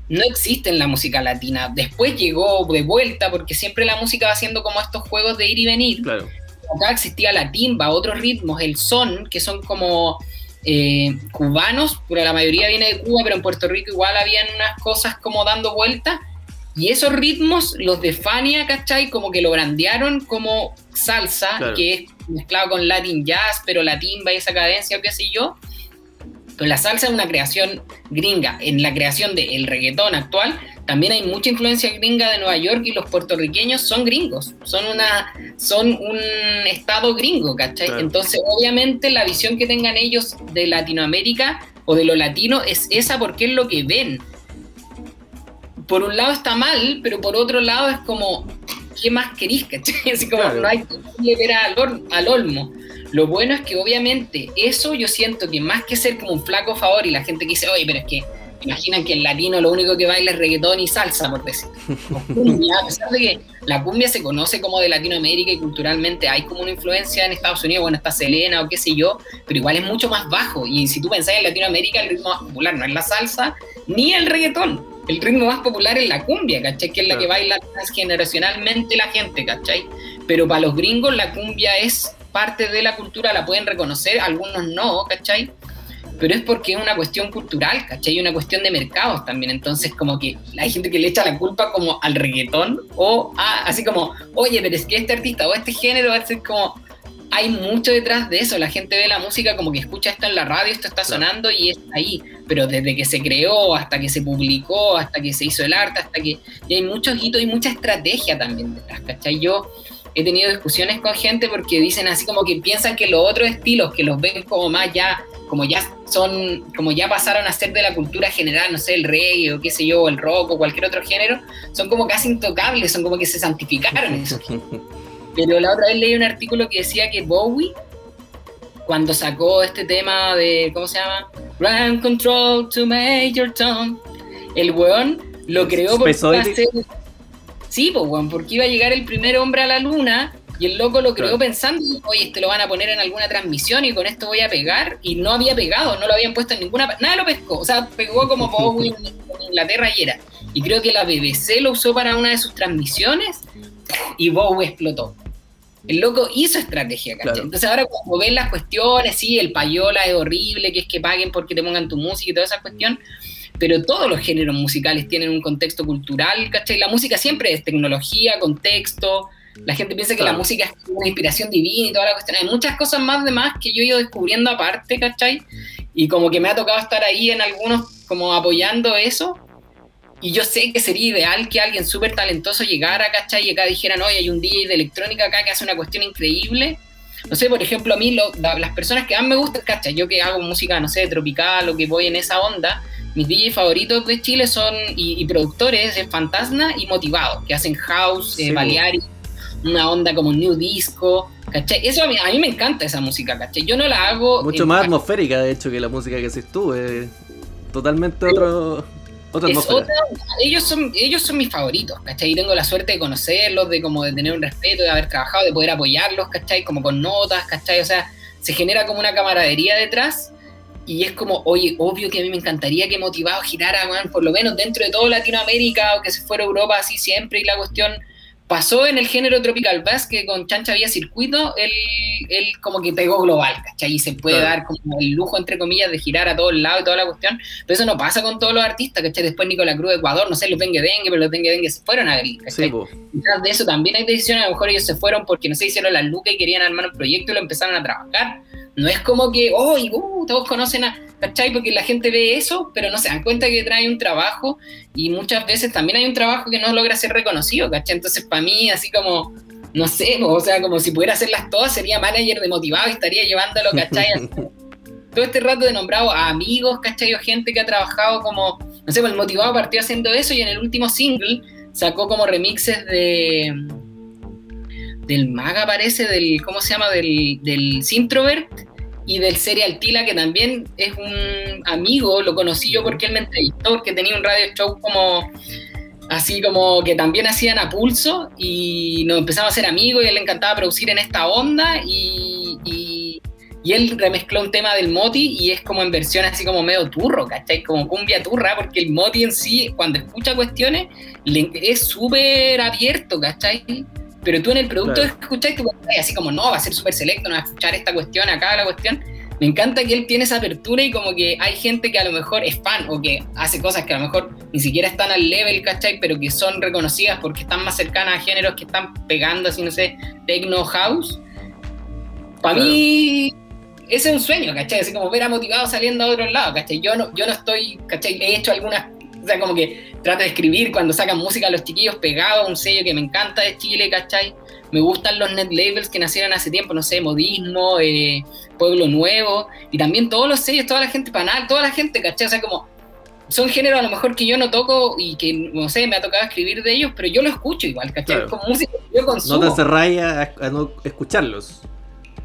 no existe en la música latina. Después llegó de vuelta porque siempre la música va haciendo como estos juegos de ir y venir. Claro. Acá existía la timba, otros ritmos, el son, que son como eh, cubanos, pero la mayoría viene de Cuba, pero en Puerto Rico igual habían unas cosas como dando vuelta. Y esos ritmos, los de Fania, ¿cachai? Como que lo brandearon como salsa, que es mezclado con Latin jazz, pero la timba y esa cadencia qué sé yo la salsa es una creación gringa. En la creación del reggaetón actual también hay mucha influencia gringa de Nueva York y los puertorriqueños son gringos, son, una, son un estado gringo, ¿cachai? Entonces, obviamente, la visión que tengan ellos de Latinoamérica o de lo latino es esa porque es lo que ven. Por un lado está mal, pero por otro lado es como, ¿qué más querís, cachai? Así como no hay que ver al, al olmo. Lo bueno es que obviamente eso yo siento que más que ser como un flaco favor y la gente que dice, oye, pero es que imaginan que el latino lo único que baila es reggaetón y salsa, por decir. a pesar de que la cumbia se conoce como de Latinoamérica y culturalmente hay como una influencia en Estados Unidos, bueno, está Selena o qué sé yo, pero igual es mucho más bajo. Y si tú pensás en Latinoamérica, el ritmo más popular no es la salsa ni el reggaetón. El ritmo más popular es la cumbia, ¿cachai? Que es la que baila transgeneracionalmente la gente, ¿cachai? Pero para los gringos la cumbia es parte de la cultura la pueden reconocer, algunos no, ¿cachai? Pero es porque es una cuestión cultural, ¿cachai? Y una cuestión de mercados también. Entonces, como que hay gente que le echa la culpa como al reggaetón o a, así como, oye, pero es que este artista o este género, es como, hay mucho detrás de eso. La gente ve la música como que escucha esto en la radio, esto está sonando y es ahí. Pero desde que se creó, hasta que se publicó, hasta que se hizo el arte, hasta que. Y hay muchos hitos y mucha estrategia también detrás, ¿cachai? Yo he tenido discusiones con gente porque dicen así como que piensan que los otros estilos, que los ven como más ya, como ya son, como ya pasaron a ser de la cultura general, no sé, el reggae o qué sé yo, el rock o cualquier otro género, son como casi intocables, son como que se santificaron eso. Pero la otra vez leí un artículo que decía que Bowie, cuando sacó este tema de, ¿cómo se llama? Run Control to Major Tom, el weón lo creó porque iba a ser... Sí, pues, porque iba a llegar el primer hombre a la luna y el loco lo creó pensando, oye, este lo van a poner en alguna transmisión y con esto voy a pegar. Y no había pegado, no lo habían puesto en ninguna. Nada lo pescó. O sea, pegó como Bowie en Inglaterra y era. Y creo que la BBC lo usó para una de sus transmisiones y Bowie explotó. El loco hizo estrategia, ¿cachai? Entonces ahora cuando ven las cuestiones, sí, el payola es horrible, que es que paguen porque te pongan tu música y toda esa cuestión, pero todos los géneros musicales tienen un contexto cultural, ¿cachai? La música siempre es tecnología, contexto, la gente piensa que la música es una inspiración divina y toda la cuestión. Hay muchas cosas más de más que yo he ido descubriendo aparte, ¿cachai? Y como que me ha tocado estar ahí en algunos, como apoyando eso. Y yo sé que sería ideal que alguien súper talentoso llegara, ¿cachai? Y acá dijeran, oye, hay un DJ de electrónica acá que hace una cuestión increíble. No sé, por ejemplo, a mí las personas que más me gustan, ¿cachai? Yo que hago música, no sé, tropical o que voy en esa onda, mis DJs favoritos de Chile son, y, productores, es Fantasma y Motivado, que hacen house, eh, Balearic, una onda como new disco, ¿cachai? Eso a mí, a mí me encanta esa música, ¿cachai? Yo no la hago... Mucho más atmosférica, de hecho, que la música que haces tú, es totalmente otro... Otra ellos son ellos son mis favoritos, ¿cachai? Y tengo la suerte de conocerlos, de como de tener un respeto, de haber trabajado, de poder apoyarlos, ¿cachai? Como con notas, ¿cachai? O sea, se genera como una camaradería detrás y es como, oye, obvio que a mí me encantaría que motivado girara, man, por lo menos dentro de todo Latinoamérica o que se fuera a Europa así siempre y la cuestión pasó en el género tropical bass que con Chancha Vía Circuito, él, él como que pegó global, ¿cachai? Y se puede dar como el lujo, entre comillas, de girar a todos lados y toda la cuestión, pero eso no pasa con todos los artistas, ¿cachai? Después Nicolás Cruz de Ecuador, no sé, los Dengue Dengue, pero los Dengue Dengue se fueron a Berlín, ¿cachai? de eso también hay decisiones, a lo mejor ellos se fueron porque no sé, hicieron la luca y querían armar un proyecto y lo empezaron a trabajar. No es como que, oh, uh, todos conocen a, ¿cachai? Porque la gente ve eso, pero no se dan cuenta que trae un trabajo y muchas veces también hay un trabajo que no logra ser reconocido, ¿cachai? Entonces, para mí, así como, no sé, o sea, como si pudiera hacerlas todas, sería manager de motivado y estaría llevándolo, ¿cachai? Todo este rato de nombrado a amigos, ¿cachai? O gente que ha trabajado como, no sé, pues el motivado partió haciendo eso y en el último single sacó como remixes de del Maga parece, del, ¿cómo se llama? Del, del Sintrovert y del Serial Tila, que también es un amigo, lo conocí yo porque él me entrevistó, porque tenía un radio show como así como que también hacían a pulso y nos empezamos a ser amigos y él le encantaba producir en esta onda y, y, él remezcló un tema del Moti y es como en versión así como medio turro, ¿cachai? Como cumbia turra, porque el Moti en sí, cuando escucha cuestiones, es súper abierto, ¿cachai? Pero tú en el producto claro. escuchás que así como, no, va a ser súper selecto, no va a escuchar esta cuestión, acá la cuestión. Me encanta que él tiene esa apertura y como que hay gente que a lo mejor es fan o que hace cosas que a lo mejor ni siquiera están al level, ¿cachai? Pero que son reconocidas porque están más cercanas a géneros que están pegando, así no sé, techno house. Para mí, ese es un sueño, ¿cachai? Así como ver a motivado saliendo a otro lado, ¿cachai? Yo no, yo no estoy, ¿cachai? He hecho algunas o sea, como que trato de escribir cuando sacan música a los chiquillos pegados, un sello que me encanta de Chile, ¿cachai? Me gustan los net labels que nacieron hace tiempo, no sé, Modismo, eh, Pueblo Nuevo, y también todos los sellos, toda la gente panal, toda la gente, ¿cachai? O sea, como son géneros a lo mejor que yo no toco y que, no sé, me ha tocado escribir de ellos, pero yo lo escucho igual, ¿cachai? Como música que yo consumo. No te cerráis a, a, no escucharlos,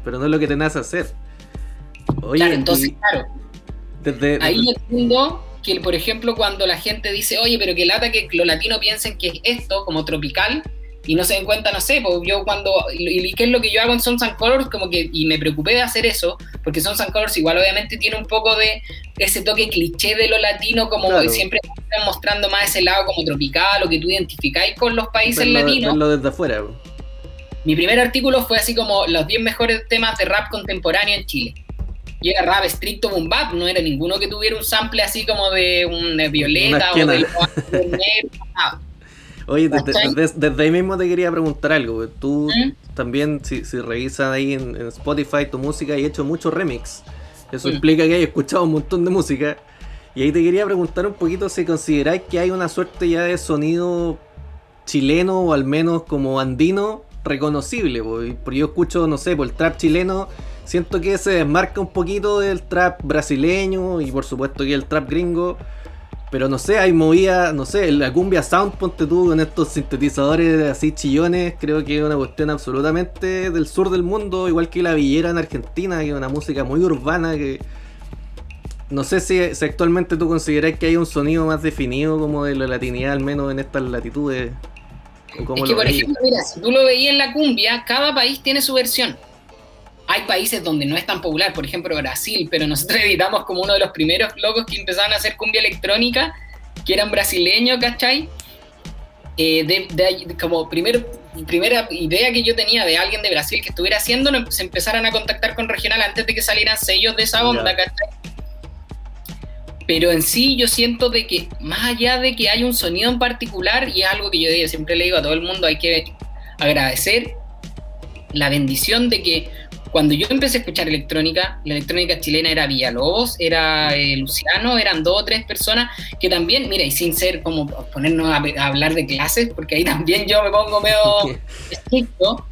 pero no es lo que tenés que hacer. Oye, claro, entonces, claro. Desde, desde... Ahí entiendo que, por ejemplo, cuando la gente dice, oye, pero que lata que los latinos piensen que es esto, como tropical, y no se den cuenta, no sé, pues yo cuando, y, qué es lo que yo hago en Sons and Colors, como que, y me preocupé de hacer eso, porque Sons and Colors igual obviamente tiene un poco de ese toque cliché de lo latino, como siempre están mostrando más ese lado como tropical, o que tú identificáis con los países latinos. Verlo desde afuera. Mi primer artículo fue así como los 10 mejores temas de rap contemporáneo en Chile y era rap estricto boom bap, no era ninguno que tuviera un sample así como de un violeta o de, negro, Oye, desde, ahí mismo te quería preguntar algo. Tú ¿Mm? también, si, si, revisas ahí en, Spotify tu música, hay hecho mucho remix. Eso ¿Mm? implica que hay escuchado un montón de música. Y ahí te quería preguntar un poquito si consideráis que hay una suerte ya de sonido chileno o al menos como andino reconocible, porque yo escucho, no sé, por el trap chileno, siento que se desmarca un poquito del trap brasileño y por supuesto que el trap gringo. Pero no sé, hay movida, no sé, la cumbia sound, ponte tú con estos sintetizadores así chillones, creo que es una cuestión absolutamente del sur del mundo, igual que la villera en Argentina, que es una música muy urbana que... No sé si, actualmente tú consideras que hay un sonido más definido como de la latinidad, al menos en estas latitudes. es que, por ejemplo, mira, si tú lo veías en la cumbia, cada país tiene su versión. Hay países donde no es tan popular, por ejemplo Brasil, pero nosotros editamos como uno de los primeros locos que empezaron a hacer cumbia electrónica, que eran brasileños, ¿cachai? Eh, de, como primer, primera idea que yo tenía de alguien de Brasil que estuviera haciendo, se empezaran a contactar con Regional antes de que salieran sellos de esa onda, ¿cachai? Pero en sí yo siento de que más allá de que hay un sonido en particular, y es algo que yo siempre le digo a todo el mundo, hay que agradecer la bendición de que cuando yo empecé a escuchar electrónica, la electrónica chilena era Villalobos, era eh, Luciano, eran dos o tres personas que también, mira, y sin ser como ponernos a, hablar de clases, porque ahí también yo me pongo medio estricto,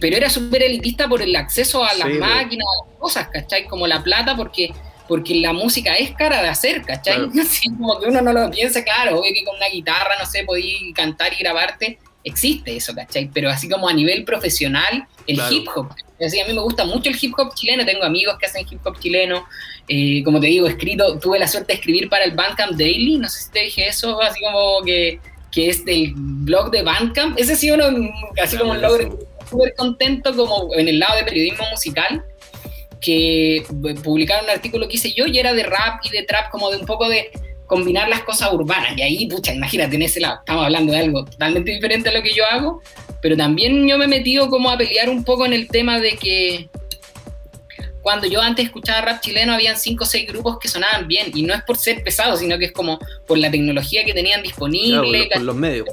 pero era súper elitista por el acceso a las máquinas, a las cosas, ¿cachai? Como la plata, porque porque la música es cara de hacer, ¿cachai? como que uno no lo piensa, claro, obvio que con una guitarra, no sé, podías cantar y grabarte, existe eso, ¿cachai? Pero así como a nivel profesional, el hip hop. Así, a mí me gusta mucho el hip hop chileno, tengo amigos que hacen hip hop chileno. Eh, como te digo, escrito, tuve la suerte de escribir para el Bandcamp Daily, no sé si te dije eso, así como que, que es del blog de Bandcamp. Ese sí uno, así como un logro, súper contento como en el lado de periodismo musical que publicaron un artículo que hice yo y era de rap y de trap, como de un poco de combinar las cosas urbanas. Y ahí, pucha, imagínate, en ese lado, estamos hablando de algo totalmente diferente a lo que yo hago, pero también yo me he metido como a pelear un poco en el tema de que cuando yo antes escuchaba rap chileno habían cinco o seis grupos que sonaban bien y no es por ser pesado sino que es como por la tecnología que tenían disponible por, los medios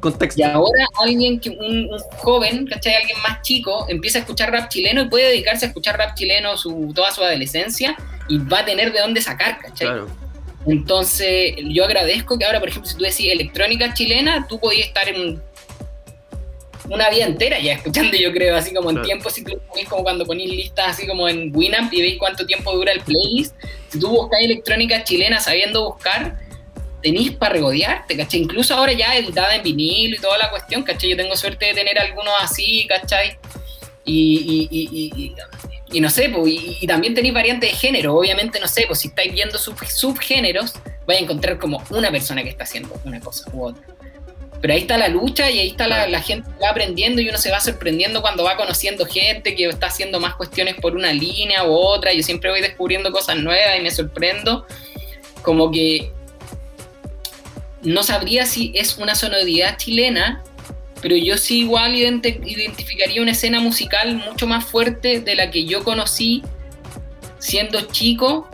contexto y ahora alguien que un, joven ¿cachai? alguien más chico empieza a escuchar rap chileno y puede dedicarse a escuchar rap chileno su, toda su adolescencia y va a tener de dónde sacar ¿cachai? Claro entonces, yo agradezco que ahora, por ejemplo, si tú decís electrónica chilena, tú podías estar en una vida entera ya escuchando, yo creo, así como en tiempo, si como cuando ponís listas así como en Winamp y veis cuánto tiempo dura el playlist. Si tú buscáis electrónica chilena sabiendo buscar, tenéis para regodearte, ¿cachai? Incluso ahora ya editada en vinilo y toda la cuestión, ¿cachai? Yo tengo suerte de tener algunos así, ¿cachai? y, y y no sé, pues, y, también tenéis variantes de género. Obviamente, no sé, pues si estáis viendo sub, subgéneros, vais a encontrar como una persona que está haciendo una cosa u otra. Pero ahí está la lucha y ahí está la, gente que va aprendiendo y uno se va sorprendiendo cuando va conociendo gente que está haciendo más cuestiones por una línea u otra. Yo siempre voy descubriendo cosas nuevas y me sorprendo. Como que no sabría si es una sonoridad chilena pero yo sí igual identificaría una escena musical mucho más fuerte de la que yo conocí siendo chico,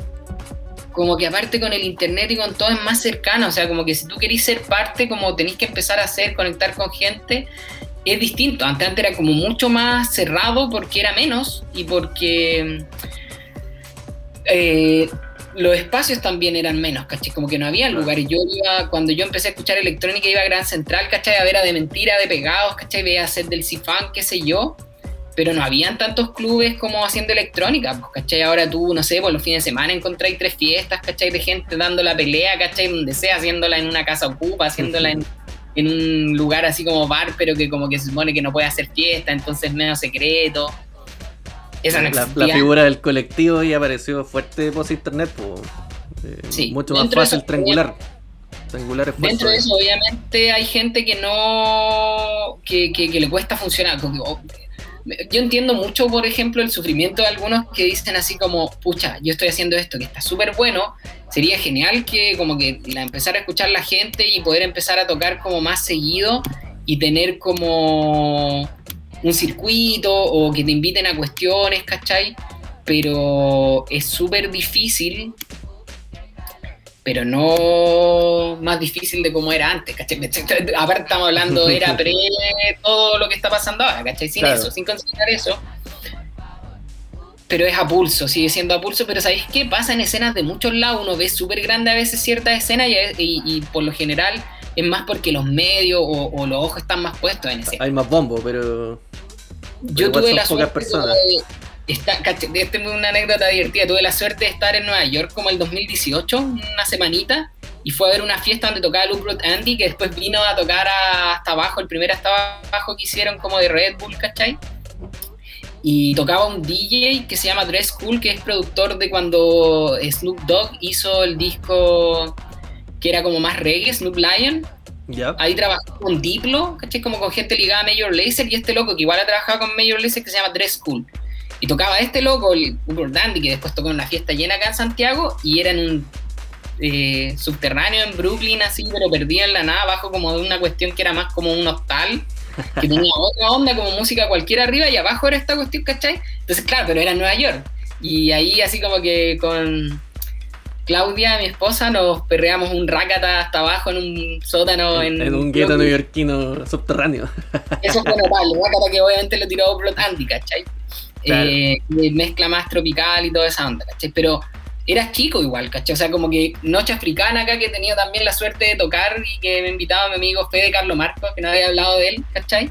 como que aparte con el internet y con todo es más cercano, o sea, como que si tú querís ser parte, como tenéis que empezar a hacer, conectar con gente, es distinto. Antes, antes era como mucho más cerrado porque era menos y porque... Eh, los espacios también eran menos, ¿cachai? Como que no había lugares. Yo iba, cuando yo empecé a escuchar electrónica, iba a Gran Central, ¿cachai? A ver a De Mentira, de Pegados, ¿cachai? Veía a hacer del Cifán, qué sé yo. Pero no habían tantos clubes como haciendo electrónica, pues, ¿cachai? Ahora tú, no sé, por los fines de semana encontráis tres fiestas, ¿cachai? De gente dando la pelea, ¿cachai? Donde sea, haciéndola en una casa ocupa, haciéndola en, en un lugar así como bar, pero que como que se supone que no puede hacer fiesta, entonces menos secreto la, figura del colectivo y apareció fuerte post internet, pues, mucho más fácil triangular. triangular dentro de eso, obviamente, hay gente que no. que, le cuesta funcionar. Yo entiendo mucho, por ejemplo, el sufrimiento de algunos que dicen así como, pucha, yo estoy haciendo esto que está súper bueno, sería genial que como que la empezar a escuchar la gente y poder empezar a tocar como más seguido y tener como un circuito o que te inviten a cuestiones, ¿cachai? Pero es súper difícil, pero no más difícil de como era antes, ¿cachai? Aparte estamos hablando, era pre todo lo que está pasando ahora, ¿cachai? Sin eso, sin considerar eso. Pero es a pulso, sigue siendo a pulso, pero ¿sabéis qué? Pasa en escenas de muchos lados, uno ve súper grande a veces ciertas escenas y, y por lo general es más porque los medios o, los ojos están más puestos en ese. Hay más bombo, pero. Yo tuve la suerte de. Esta, es una anécdota divertida. Tuve la suerte de estar en Nueva York como el 2018, una semanita, y fue a ver una fiesta donde tocaba Luke Andy, que después vino a tocar hasta abajo, el primer hasta abajo que hicieron como de Red Bull, ¿cachai? Y tocaba un DJ que se llama Dress Cool, que es productor de cuando Snoop Dogg hizo el disco que era como más reggae, Snoop Lion. Ahí trabajó con Diplo, ¿cachai? Como con gente ligada a Major Lazer y este loco que igual ha trabajado con Major Lazer que se llama Dress Cool. Y tocaba este loco, el Uber Dandy, que después tocó en una fiesta llena acá en Santiago y era en un eh, subterráneo en Brooklyn, así, pero perdía en la nada, abajo como de una cuestión que era más como un hostal, que tenía otra onda, como música cualquiera arriba y abajo era esta cuestión, ¿cachai? Entonces, claro, pero era en Nueva York. Y ahí así como que con Claudia, mi esposa, nos perreamos un rácata hasta abajo en un sótano. En, en un gueto neoyorquino subterráneo. Eso fue notable, rácata que obviamente lo tiró Blood Andy, ¿cachai? Eh, mezcla más tropical y toda esa onda, ¿cachai? Pero era chico igual, ¿cachai? O sea, como que Noche Africana acá, que he tenido también la suerte de tocar y que me invitaba mi amigo Fede Carlos Marcos, que no había hablado de él, ¿cachai?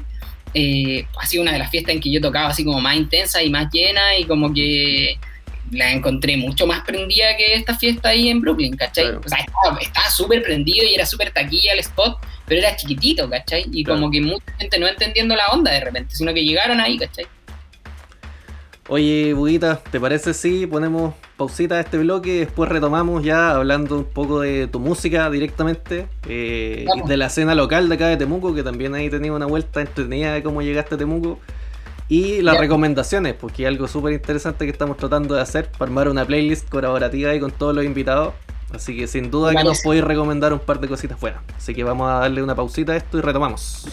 Eh, ha sido una de las fiestas en que yo tocaba así como más intensa y más llena y como que la encontré mucho más prendida que esta fiesta ahí en Brooklyn, ¿cachai? O sea, estaba súper prendido y era súper taquilla el spot, pero era chiquitito, ¿cachai? Y como que mucha gente no entendiendo la onda de repente, sino que llegaron ahí, ¿cachai? Oye, Buguita, ¿te parece si ponemos pausita a este bloque y después retomamos ya hablando un poco de tu música directamente, eh, de la escena local de acá de Temuco, que también ahí tenía una vuelta entretenida de cómo llegaste a Temuco? Y las recomendaciones, porque es algo súper interesante que estamos tratando de hacer para armar una playlist colaborativa ahí con todos los invitados. Así que sin duda que nos podéis recomendar un par de cositas fuera. Así que vamos a darle una pausita a esto y retomamos.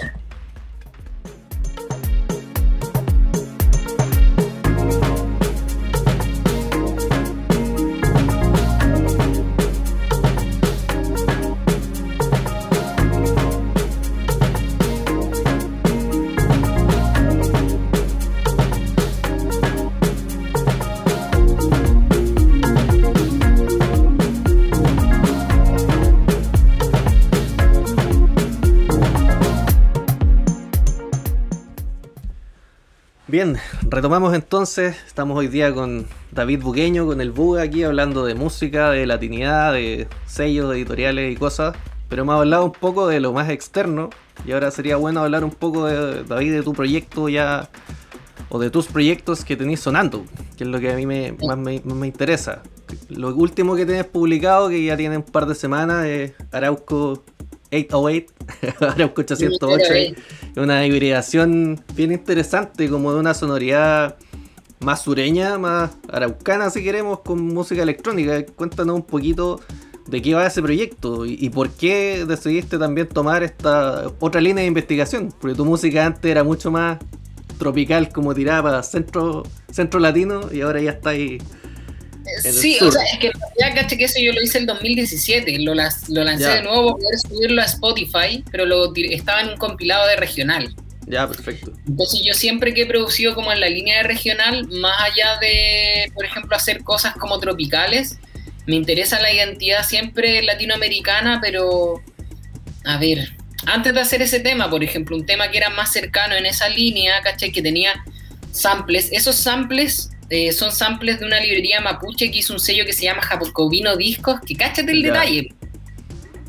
Bien, retomamos entonces. Estamos hoy día con David Buqueño, con el Buga aquí, hablando de música, de latinidad, de sellos editoriales y cosas. Pero hemos hablado un poco de lo más externo. Y ahora sería bueno hablar un poco de David, de tu proyecto ya. O de tus proyectos que tenéis sonando, que es lo que a mí me, más me, interesa. Lo último que tienes publicado, que ya tiene un par de semanas, es Arauco 808, Arauco 808 una hibridación bien interesante, como de una sonoridad más sureña, más araucana si queremos, con música electrónica. Cuéntanos un poquito de qué va ese proyecto y, por qué decidiste también tomar esta otra línea de investigación, porque tu música antes era mucho más tropical, como tiraba centro, centro latino, y ahora ya está ahí Sí, o sea, es que ya caché que eso yo lo hice el 2017, lo, lo lancé de nuevo para poder subirlo a Spotify, pero lo estaba en un compilado de regional. Ya, perfecto. Entonces yo siempre que he producido como en la línea de regional, más allá de, por ejemplo, hacer cosas como tropicales, me interesa la identidad siempre latinoamericana, pero, a ver, antes de hacer ese tema, por ejemplo, un tema que era más cercano en esa línea, caché que tenía samples, esos samples eh, son samples de una librería mapuche que hizo un sello que se llama Jacobino Discos, que cáchate el detalle.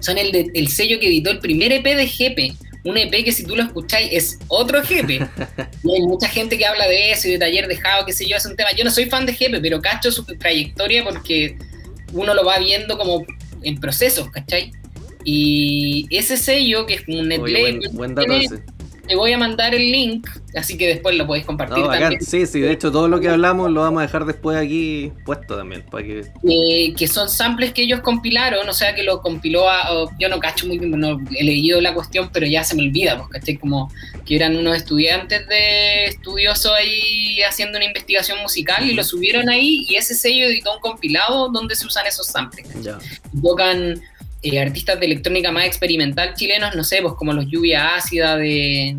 Son el, el sello que editó el primer EP de Jepe. Un EP que si tú lo escucháis es otro Jepe. y hay mucha gente que habla de eso y de taller dejado, qué sé yo, es un tema. Yo no soy fan de Jepe, pero cacho su trayectoria porque uno lo va viendo como en procesos, ¿cachai? Y ese sello, que es un netlabel, buen, te voy a mandar el link, así que después lo podéis compartir también. Sí, sí, de hecho todo lo que hablamos lo vamos a dejar después aquí puesto también. Para que... Eh, que son samples que ellos compilaron, o sea que lo compiló a, yo no cacho muy bien, no he leído la cuestión, pero ya se me olvida, pues, ¿cachai? Como que eran unos estudiantes de estudioso ahí haciendo una investigación musical y lo subieron ahí y ese sello editó un compilado donde se usan esos samples. Ya. Tocan eh, artistas de electrónica más experimental chilenos, no sé, pues como los Lluvia Ácida de...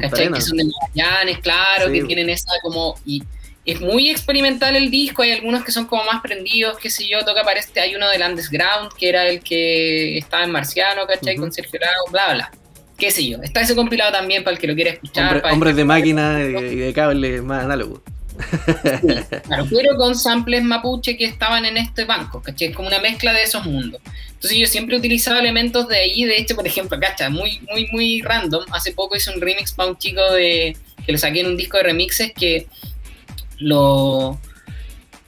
¿cachai? Que son de Magallanes, claro, que tienen esa como... Y, es muy experimental el disco, hay algunos que son como más prendidos, qué sé yo, toca parece, hay uno del Underground, que era el que estaba en Marciano, ¿cachai? Con Sergio Lago, bla, bla. Qué sé yo. Está ese compilado también para el que lo quiera escuchar. hombres de máquina y de, cable más análogo. claro, pero con samples mapuche que estaban en este banco, ¿cachai? Como una mezcla de esos mundos. Entonces yo siempre he utilizado elementos de ahí, de hecho, por ejemplo, cacha, muy, muy, muy random. Hace poco hice un remix para un chico de que lo saqué en un disco de remixes que lo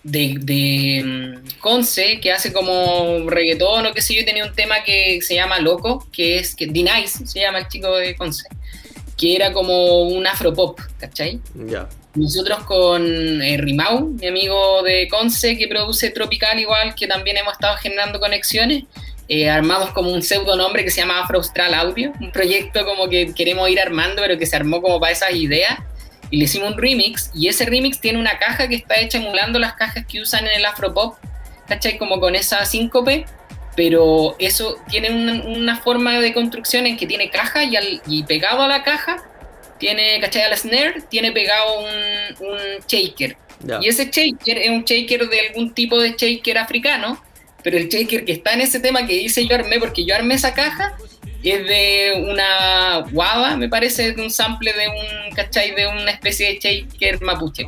de, de mm, Conce, que hace como reggaetón o qué sé yo, tenía un tema que se llama Loco, que es que D-Nice se llama el chico de Conce, que era como un afropop, ¿cachai? Ya. Nosotros con eh, Rimau, mi amigo de Conce, que produce Tropical igual, que también hemos estado generando conexiones, eh, armamos como un pseudo nombre que se llama Afro Austral Audio, un proyecto como que queremos ir armando, pero que se armó como para esas ideas y le hicimos un remix y ese remix tiene una caja que está hecha emulando las cajas que usan en el Afropop, ¿cachai? Como con esa síncope, pero eso tiene una, forma de construcción en que tiene caja y, y pegado a la caja tiene, ¿cachai? A la snare tiene pegado un, shaker. Y ese shaker es un shaker de algún tipo de shaker africano, pero el shaker que está en ese tema que hice yo armé, porque yo armé esa caja, es de una guava, me parece, de un sample de un, ¿cachai? De una especie de shaker mapuche.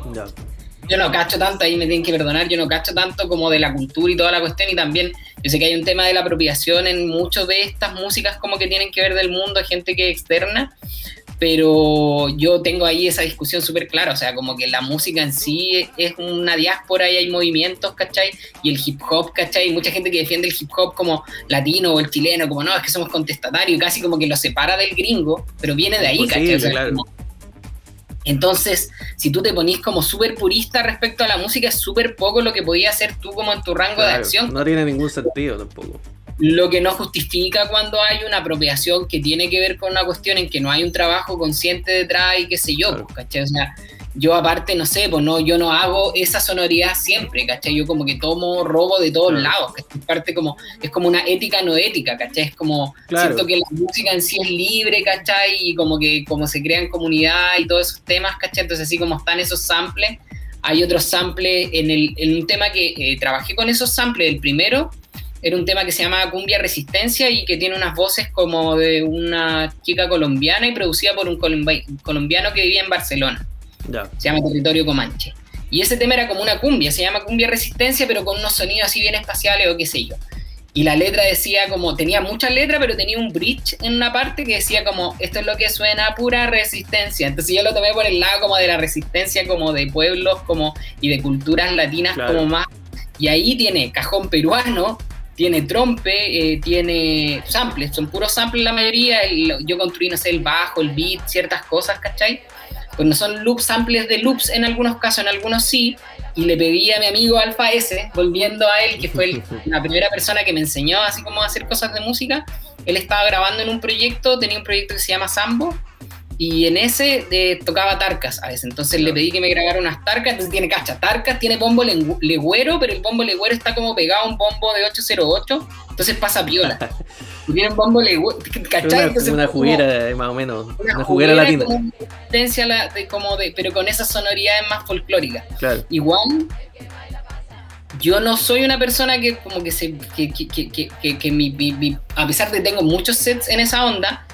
Yo no cacho tanto, ahí me tienen que perdonar, yo no cacho tanto como de la cultura y toda la cuestión, y también yo sé que hay un tema de la apropiación en muchas de estas músicas como que tienen que ver del mundo, gente que externa, pero yo tengo ahí esa discusión súper clara, o sea, como que la música en sí es una diáspora y hay movimientos, ¿cachai? Y el hip hop, ¿cachai? mucha gente que defiende el hip hop como latino o el chileno, como no, es que somos contestatarios, casi como que lo separa del gringo, pero viene de ahí, ¿cachai? Entonces, si tú te ponís como súper purista respecto a la música, es súper poco lo que podías hacer tú como en tu rango de acción. No tiene ningún sentido tampoco lo que no justifica cuando hay una apropiación que tiene que ver con una cuestión en que no hay un trabajo consciente detrás y qué sé yo, pues, ¿cachai? O sea, yo aparte, no sé, pues no, yo no hago esa sonoridad siempre, ¿cachai? Yo como que tomo robo de todos lados, ¿cachai? Parte como, es como una ética no ética, ¿cachai? Es como, siento que la música en sí es libre, ¿cachai? Y como que como se crean comunidad y todos esos temas, ¿cachai? Entonces así como están esos samples, hay otros samples en, el, en un tema que eh, trabajé con esos samples, el primero era un tema que se llama Cumbia Resistencia y que tiene unas voces como de una chica colombiana y producida por un colombiano que vivía en Barcelona. Se llama Territorio Comanche. Y ese tema era como una cumbia, se llama Cumbia Resistencia, pero con unos sonidos así bien espaciales o qué sé yo. Y la letra decía como, tenía muchas letras, pero tenía un bridge en una parte que decía como, esto es lo que suena pura resistencia. Entonces yo lo tomé por el lado como de la resistencia, como de pueblos como y de culturas latinas como más. Y ahí tiene cajón peruano, tiene trompe, eh, tiene samples, son puros samples la mayoría, yo construí, no sé, el bajo, el beat, ciertas cosas, ¿cachai? Pues no son loops, samples de loops en algunos casos, en algunos sí, y le pedí a mi amigo Alfa S, volviendo a él, que fue la primera persona que me enseñó así como a hacer cosas de música, él estaba grabando en un proyecto, tenía un proyecto que se llama Sambo, y en ese eh, tocaba tarcas a veces. Entonces le pedí que me grabara unas tarcas. Entonces tiene cacha, tarcas, tiene bombo legüero, pero el bombo legüero está como pegado a un bombo de 808. Entonces pasa piola. tiene un bombo legüero, ¿cachai? Una, una juguera, más o menos. Una, juguera, latina. Como de, pero con esas sonoridades más folclóricas. Claro. Igual yo no soy una persona que como que se que, que, que, que mi, a pesar de que tengo muchos sets en esa onda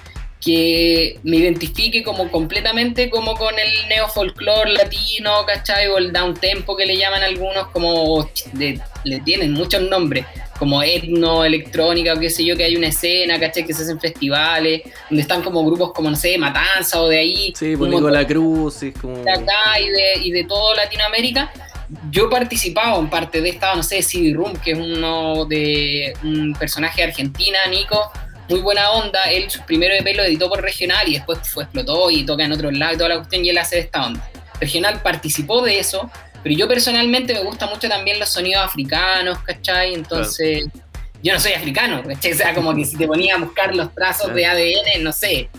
que me identifique como completamente como con el neofolclore latino, ¿cachai? O el down tempo que le llaman algunos, como le tienen muchos nombres, como etno, electrónica o qué sé yo, que hay una escena, ¿cachai? Que se hacen festivales, donde están como grupos como, no sé, Matanza o de ahí. Sí, por pues la Cruz, y como... De acá y de, y de todo Latinoamérica. Yo he participado en parte de esta, no sé, CD Room, que es uno de un personaje de Argentina, Nico, muy buena onda. Él primero EP lo editó por Regional y después fue, explotó y toca en otros lados y toda la cuestión y él hace esta onda. Regional participó de eso, pero yo personalmente me gusta mucho también los sonidos africanos, ¿cachai? Entonces, yo no soy africano, ¿cachai? O sea, como que si te ponía a buscar los trazos de ADN, no sé,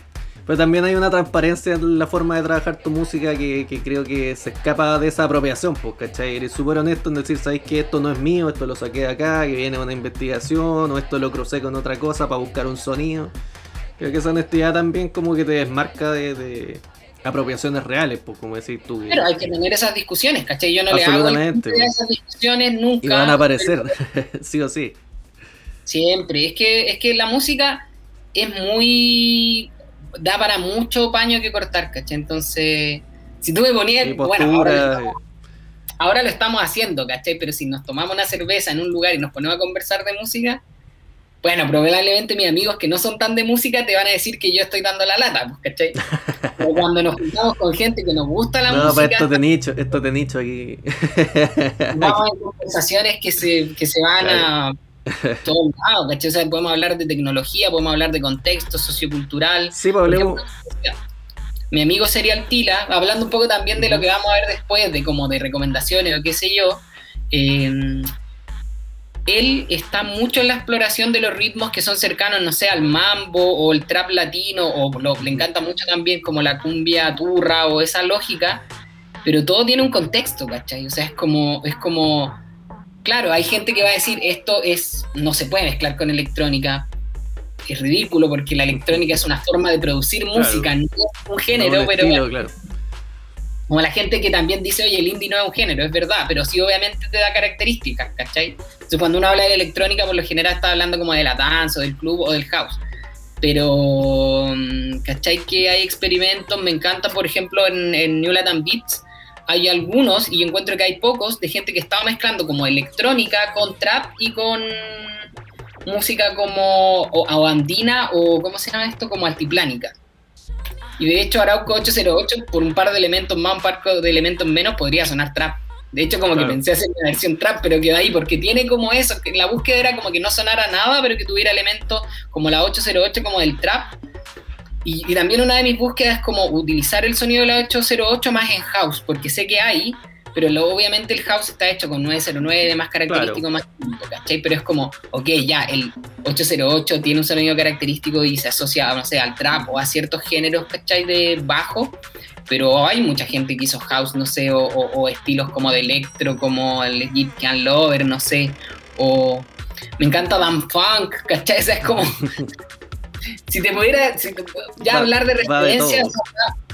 pero también hay una transparencia en la forma de trabajar tu música que, creo que se escapa de esa apropiación, pues, ¿cachai? Eres súper honesto en decir, ¿sabéis que esto no es mío? Esto lo saqué de acá, que viene una investigación, o esto lo crucé con otra cosa para buscar un sonido. Creo que esa honestidad también como que te desmarca de, apropiaciones reales, pues, como decís tú. Pero hay que tener esas discusiones, ¿cachai? Yo no le hago esas discusiones nunca. Y van a aparecer, sí o sí. Siempre. Es que, es que la música es muy. Da para mucho paño que cortar, ¿cachai? Entonces, si tú me ponías. Bueno, ahora, lo estamos haciendo, ¿cachai? Pero si nos tomamos una cerveza en un lugar y nos ponemos a conversar de música bueno, probablemente mis amigos que no son tan de música te van a decir que yo estoy dando la lata, pues, ¿cachai? Pero cuando nos juntamos con gente que nos gusta la música. No, esto te nicho, esto te nicho aquí. Vamos a conversaciones que se, que se van a todos lados, ¿cachai? O sea, podemos hablar de tecnología, podemos hablar de contexto sociocultural. Sí, pues hablemos. Mi amigo Serial Tila, hablando un poco también de lo que vamos a ver después, de como de recomendaciones o qué sé yo. Eh, él está mucho en la exploración de los ritmos que son cercanos, no sé, al mambo o el trap latino, o le encanta mucho también como la cumbia turra o esa lógica, pero todo tiene un contexto, ¿cachai? O sea, es como, es como, claro, hay gente que va a decir, esto es, no se puede mezclar con electrónica, es ridículo porque la electrónica es una forma de producir música, no es un género, pero... claro como la gente que también dice, oye, el indie no es un género, es verdad, pero sí obviamente te da características, ¿cachai? Entonces cuando uno habla de electrónica, por lo general está hablando como de la dance o del club o del house. Pero, mm, ¿cachai? Que hay experimentos, me encanta, por ejemplo, en, en New Latin Beats, hay algunos, y yo encuentro que hay pocos, de gente que estaba mezclando como electrónica con trap y con música como o, andina o, ¿cómo se llama esto? Como altiplánica. Y de hecho Arauco 808, por un par de elementos más, un par de elementos menos, podría sonar trap. De hecho, como que pensé hacer una versión trap, pero quedó ahí, porque tiene como eso, que la búsqueda era como que no sonara nada, pero que tuviera elementos como la 808, como del trap. Y, y también una de mis búsquedas es como utilizar el sonido de la 808 más en house, porque sé que hay, pero obviamente el house está hecho con 909 de más característico, más ¿cachai? Pero es como, ok, ya, el 808 tiene un sonido característico y se asocia, no sé, al trap o a ciertos géneros, ¿cachai? De bajo, pero hay mucha gente que hizo house, no sé, o, estilos como de electro, como el Jeep Can Lover, no sé, o me encanta Dan Funk, ¿cachai? es como si te pudiera ya hablar de referencias,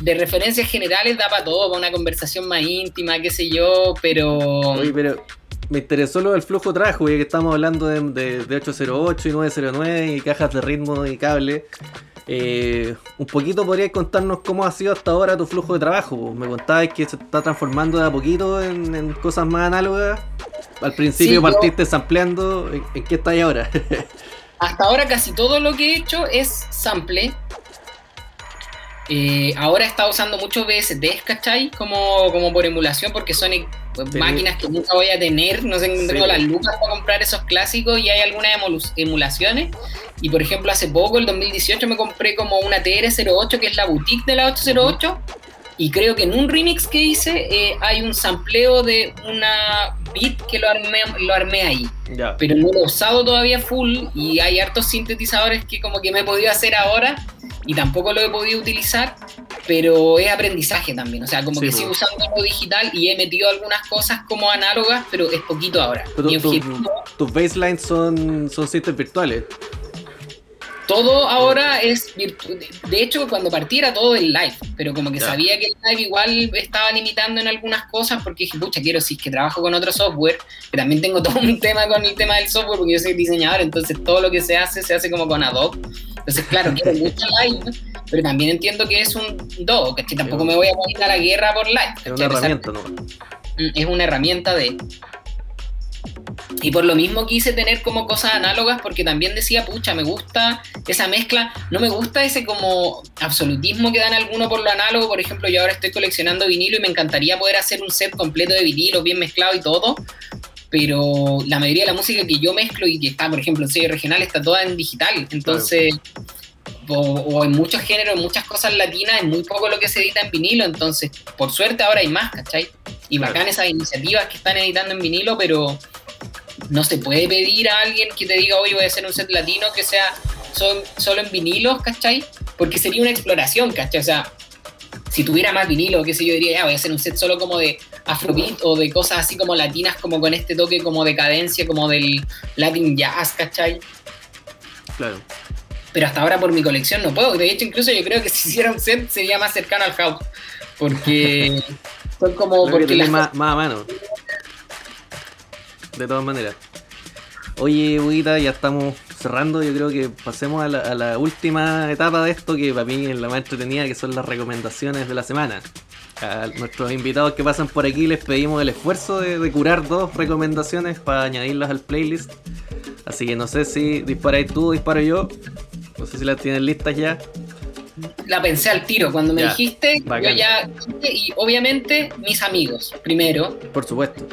de, referencias generales da para todo, para una conversación más íntima, qué sé yo, pero. Oye, pero me interesó lo del flujo trajo, ya que estamos hablando de, 808 y 909 y cajas de ritmo y cable. Eh, un poquito podrías contarnos cómo ha sido hasta ahora tu flujo de trabajo. Me contabas que se está transformando de a poquito en, cosas más análogas. Al principio partiste sampleando. ¿En, en qué estás ahora? Hasta ahora casi todo lo que he hecho es sample. Eh, ahora he estado usando muchos VSDs, ¿cachai? Como, como por emulación, porque son máquinas que nunca voy a tener. No sé, tengo las lucas para comprar esos clásicos y hay algunas emulaciones. Y por ejemplo, hace poco, el 2018, me compré como una TR-08, que es la boutique de la 808. Y creo que en un remix que hice eh, hay un sampleo de una beat que lo armé, lo armé ahí. Pero no lo he usado todavía full y hay hartos sintetizadores que como que me he podido hacer ahora y tampoco lo he podido utilizar, pero es aprendizaje también. O sea, como que sigo usando lo digital y he metido algunas cosas como análogas, pero es poquito ahora. tus baselines son, son virtuales. Todo ahora es virtual. De hecho, cuando partí era todo el live, pero como que sabía que el live igual estaba limitando en algunas cosas porque dije, pucha, quiero si es que trabajo con otro software, que también tengo todo un tema con el tema del software porque yo soy diseñador, entonces todo lo que se hace se hace como con Adobe. Entonces, claro, quiero mucho live, pero también entiendo que es un do, que tampoco me voy a poner a la guerra por live. Es una herramienta, ¿no? Es una herramienta de y por lo mismo quise tener como cosas análogas porque también decía, pucha, me gusta esa mezcla, no me gusta ese como absolutismo que dan algunos por lo análogo, por ejemplo, yo ahora estoy coleccionando vinilo y me encantaría poder hacer un set completo de vinilo, bien mezclado y todo, pero la mayoría de la música que yo mezclo y que está, por ejemplo, en serie regional está toda en digital, entonces... O, en muchos géneros, en muchas cosas latinas, es muy poco lo que se edita en vinilo, entonces, por suerte ahora hay más, ¿cachai? Y bacán esas iniciativas que están editando en vinilo, pero no se puede pedir a alguien que te diga, oye, voy a hacer un set latino que sea solo en vinilos, ¿cachai? Porque sería una exploración, ¿cachai? O sea, si tuviera más vinilo, qué sé yo, diría, ya, voy a hacer un set solo como de afrobeat o de cosas así como latinas, como con este toque como de cadencia, como del latin jazz, ¿cachai? Claro. Pero hasta ahora por mi colección no puedo. De hecho, incluso yo creo que si hiciera un set sería más cercano al house. Porque son como. porque más, más a mano. De todas maneras. Oye, Huguita, ya estamos cerrando. Yo creo que pasemos a la, última etapa de esto, que para mí es la más entretenida, que son las recomendaciones de la semana. A nuestros invitados que pasan por aquí les pedimos el esfuerzo de, curar dos recomendaciones para añadirlas al playlist. Así que no sé si disparáis tú o disparo yo. No sé si las tienen listas ya. La pensé al tiro. Cuando me dijiste, yo ya. Y obviamente, mis amigos, primero. Por supuesto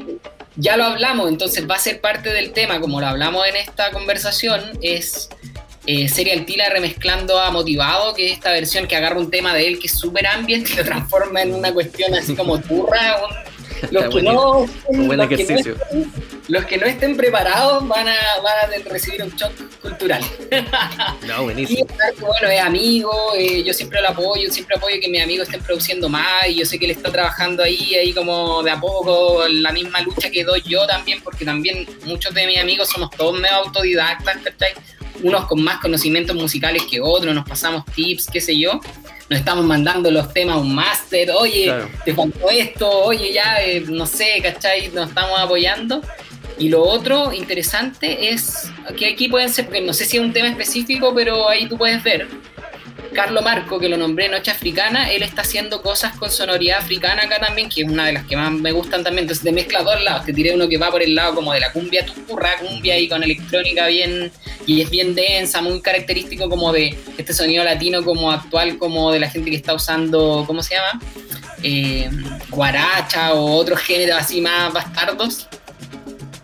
ya lo hablamos, entonces va a ser parte del tema, como lo hablamos en esta conversación, es eh, Serial Tila remezclando a Motivado, que es esta versión que agarra un tema de él que es súper ambient y lo transforma en una cuestión así como turra, los que no, los que no estén preparados van a, van a recibir un shock cultural. No, buenísimo. Y, bueno, es amigo, eh, yo siempre lo apoyo, siempre apoyo que mis amigos estén produciendo más y yo sé que él está trabajando ahí, ahí como de a poco, la misma lucha que doy yo también, porque también muchos de mis amigos somos todos medio autodidactas, ¿cachai? Unos con más conocimientos musicales que otros, nos pasamos tips, qué sé yo nos estamos mandando los temas a un máster, oye, te faltó esto, oye, ya, eh, no sé, ¿cachai? Nos estamos apoyando. Y lo otro interesante es que aquí pueden ser, porque no sé si es un tema específico, pero ahí tú puedes ver. Carlo Marco, que lo nombré Noche Africana, él está haciendo cosas con sonoridad africana acá también, que es una de las que más me gustan también. Entonces te mezcla dos lados. Te tiré uno que va por el lado como de la cumbia turra, cumbia y con electrónica bien, y es bien densa, muy característico como de este sonido latino como actual, como de la gente que está usando, ¿cómo se llama? Eh, guaracha o otros géneros así más bastardos.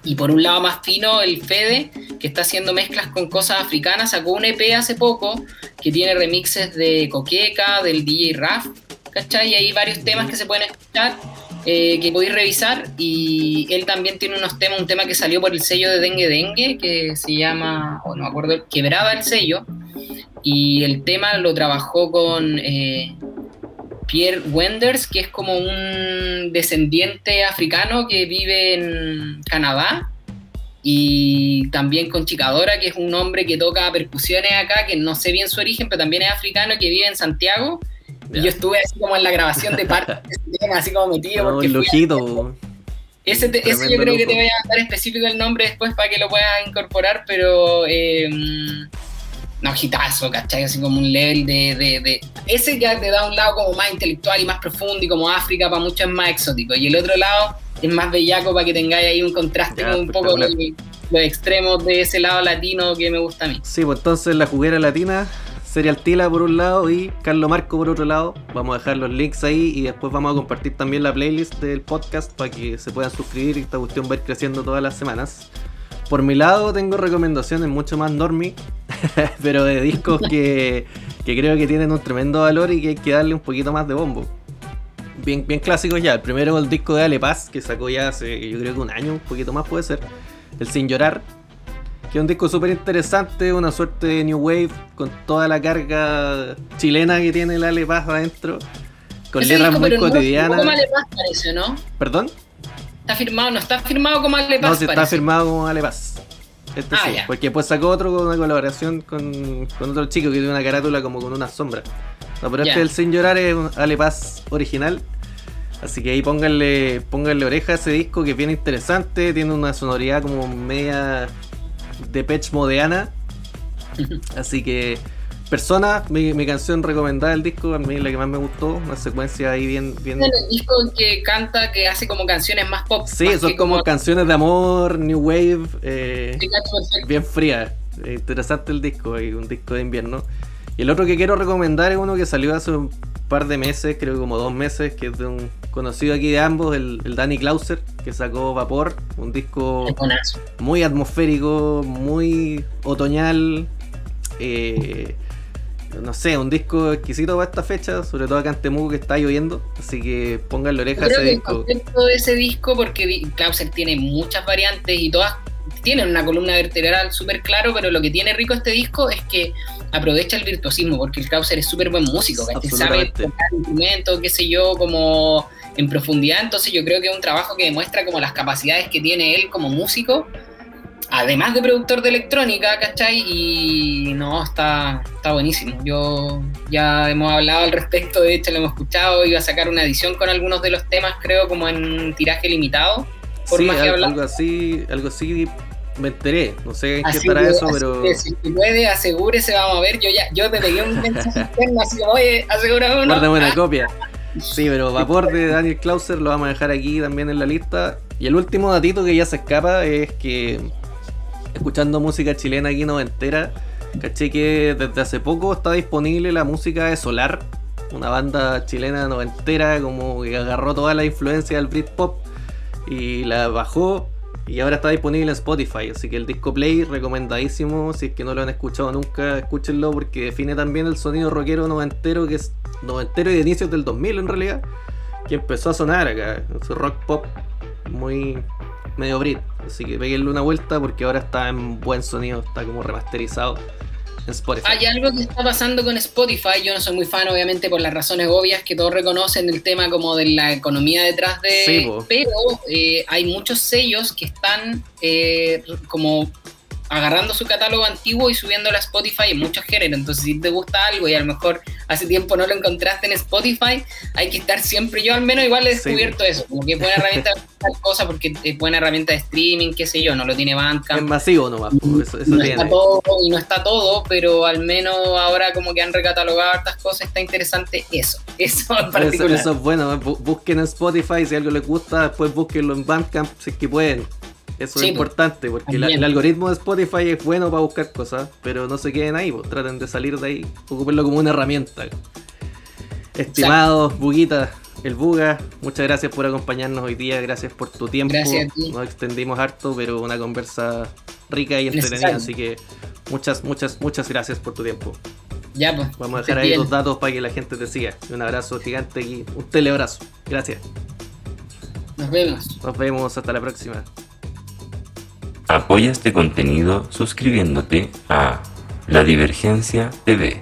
Y por un lado más fino, el Fede, que está haciendo mezclas con cosas africanas, sacó un EP hace poco que tiene remixes de Coqueca, del DJ Raf, ¿cachai? Y hay varios temas que se pueden escuchar, eh, que podéis revisar. Y él también tiene unos temas, un tema que salió por el sello de Dengue Dengue, que se llama, o no me acuerdo, Quebraba el sello. Y el tema lo trabajó con eh, Pierre Wenders, que es como un descendiente africano que vive en Canadá, y también con Chicadora, que es un hombre que toca percusiones acá, que no sé bien su origen, pero también es africano, que vive en Santiago. Y yo estuve así como en la grabación de parte de ese tema, así como metido. No, porque lujito. Ese, ese, yo creo que te voy a dar específico el nombre después para que lo puedas incorporar, pero eh, no, hitazo, ¿cachai? Así como un level de, de, Ese ya te da un lado como más intelectual y más profundo y como África para muchos es más exótico. Y el otro lado es más bellaco para que tengáis ahí un contraste con un poco los, extremos de ese lado latino que me gusta a mí. Sí, pues entonces la juguera latina Serial Tila por un lado y Carlos Marco por otro lado. Vamos a dejar los links ahí y después vamos a compartir también la playlist del podcast para que se puedan suscribir y esta cuestión va a ir creciendo todas las semanas. Por mi lado tengo recomendaciones mucho más normie, pero de discos que, creo que tienen un tremendo valor y que hay que darle un poquito más de bombo. Bien, bien clásicos ya. El primero el disco de Ale Paz, que sacó ya hace yo creo que un año, un poquito más puede ser. El Sin Llorar, que es un disco súper interesante, una suerte de New Wave, con toda la carga chilena que tiene el Ale Paz adentro. Con letras muy cotidianas. No, Ale Paz parece, ¿no? ¿Perdón? Está firmado, no está firmado como Ale Paz. No, sí está firmado como Ale Paz. Este ah, sí, porque después sacó otro con una colaboración con, otro chico que tiene una carátula como con una sombra. No, pero este el Sin Llorar es un Ale Paz original. Así que ahí pónganle, pónganle oreja a ese disco que es bien interesante. Tiene una sonoridad como media de Pech modeana. Así que Persona, mi, canción recomendada del disco, a mí la que más me gustó, una secuencia ahí bien... bien... el disco que canta, que hace como canciones más pop. Sí, son como, canciones de amor, new wave, eh, bien fría. interesante el disco, un disco de invierno. Y el otro que quiero recomendar es uno que salió hace un par de meses, creo que como dos meses, que es de un conocido aquí de ambos, el, el Danny Klauser, que sacó Vapor, un disco muy atmosférico, muy otoñal. Eh, no sé, un disco exquisito para esta fecha, sobre todo acá en Temuco que está lloviendo, así que pongan la oreja a ese disco. de ese disco porque Klauser tiene muchas variantes y todas tienen una columna vertebral súper claro, pero lo que tiene rico este disco es que aprovecha el virtuosismo, porque el Klauser es súper buen músico, que sabe tocar instrumentos, qué sé yo, como en profundidad, entonces yo creo que es un trabajo que demuestra como las capacidades que tiene él como músico además de productor de electrónica, ¿cachai? Y no, está, está buenísimo. Yo ya hemos hablado al respecto, de hecho lo hemos escuchado, iba a sacar una edición con algunos de los temas, creo, como en tiraje limitado. Por sí, algo así, algo así me enteré, no sé en qué estará eso, pero. si puede, asegúrese, vamos a ver. Yo ya, yo te pegué un mensaje interno, así como, oye, asegura uno. Guárdame una copia. Sí, pero Vapor de Daniel Clauser lo vamos a dejar aquí también en la lista. Y el último datito que ya se escapa es que escuchando música chilena aquí noventera, caché que desde hace poco está disponible la música de Solar, una banda chilena noventera como que agarró toda la influencia del Britpop y la bajó y ahora está disponible en Spotify, así que el disco Play recomendadísimo, si es que no lo han escuchado nunca, escúchenlo porque define también el sonido rockero noventero que es noventero y de inicios del 2000 en realidad, que empezó a sonar acá, su rock pop muy medio Brit. Así que peguenle una vuelta porque ahora está en buen sonido, está como remasterizado en Spotify. Hay algo que está pasando con Spotify, yo no soy muy fan obviamente por las razones obvias que todos reconocen el tema como de la economía detrás de... pero eh, hay muchos sellos que están eh, como agarrando su catálogo antiguo y subiéndolo a Spotify en muchos géneros. Entonces, si te gusta algo y a lo mejor hace tiempo no lo encontraste en Spotify, hay que estar siempre. Yo al menos igual he descubierto eso, como que es buena herramienta de tal cosa porque es buena herramienta de streaming, qué sé yo, no lo tiene banca. Es masivo nomás, eso, no está todo y no está todo, pero al menos ahora como que han recatalogado hartas cosas, está interesante eso. Eso en particular. Eso, es bueno, busquen en Spotify si algo les gusta, después búsquenlo en Bandcamp si es que pueden. Eso es importante, porque el algoritmo de Spotify es bueno para buscar cosas, pero no se queden ahí, pues, traten de salir de ahí, ocupenlo como una herramienta. Estimados Buguitas, el Buga, muchas gracias por acompañarnos hoy día, gracias por tu tiempo. Nos extendimos harto, pero una conversa rica y entretenida, así que muchas, muchas, muchas gracias por tu tiempo. Ya, pues. Vamos a dejar ahí los datos para que la gente te siga. Un abrazo gigante y un teleabrazo. Gracias. Nos vemos. Nos vemos, hasta la próxima. Apoya este contenido suscribiéndote a La Divergencia TV.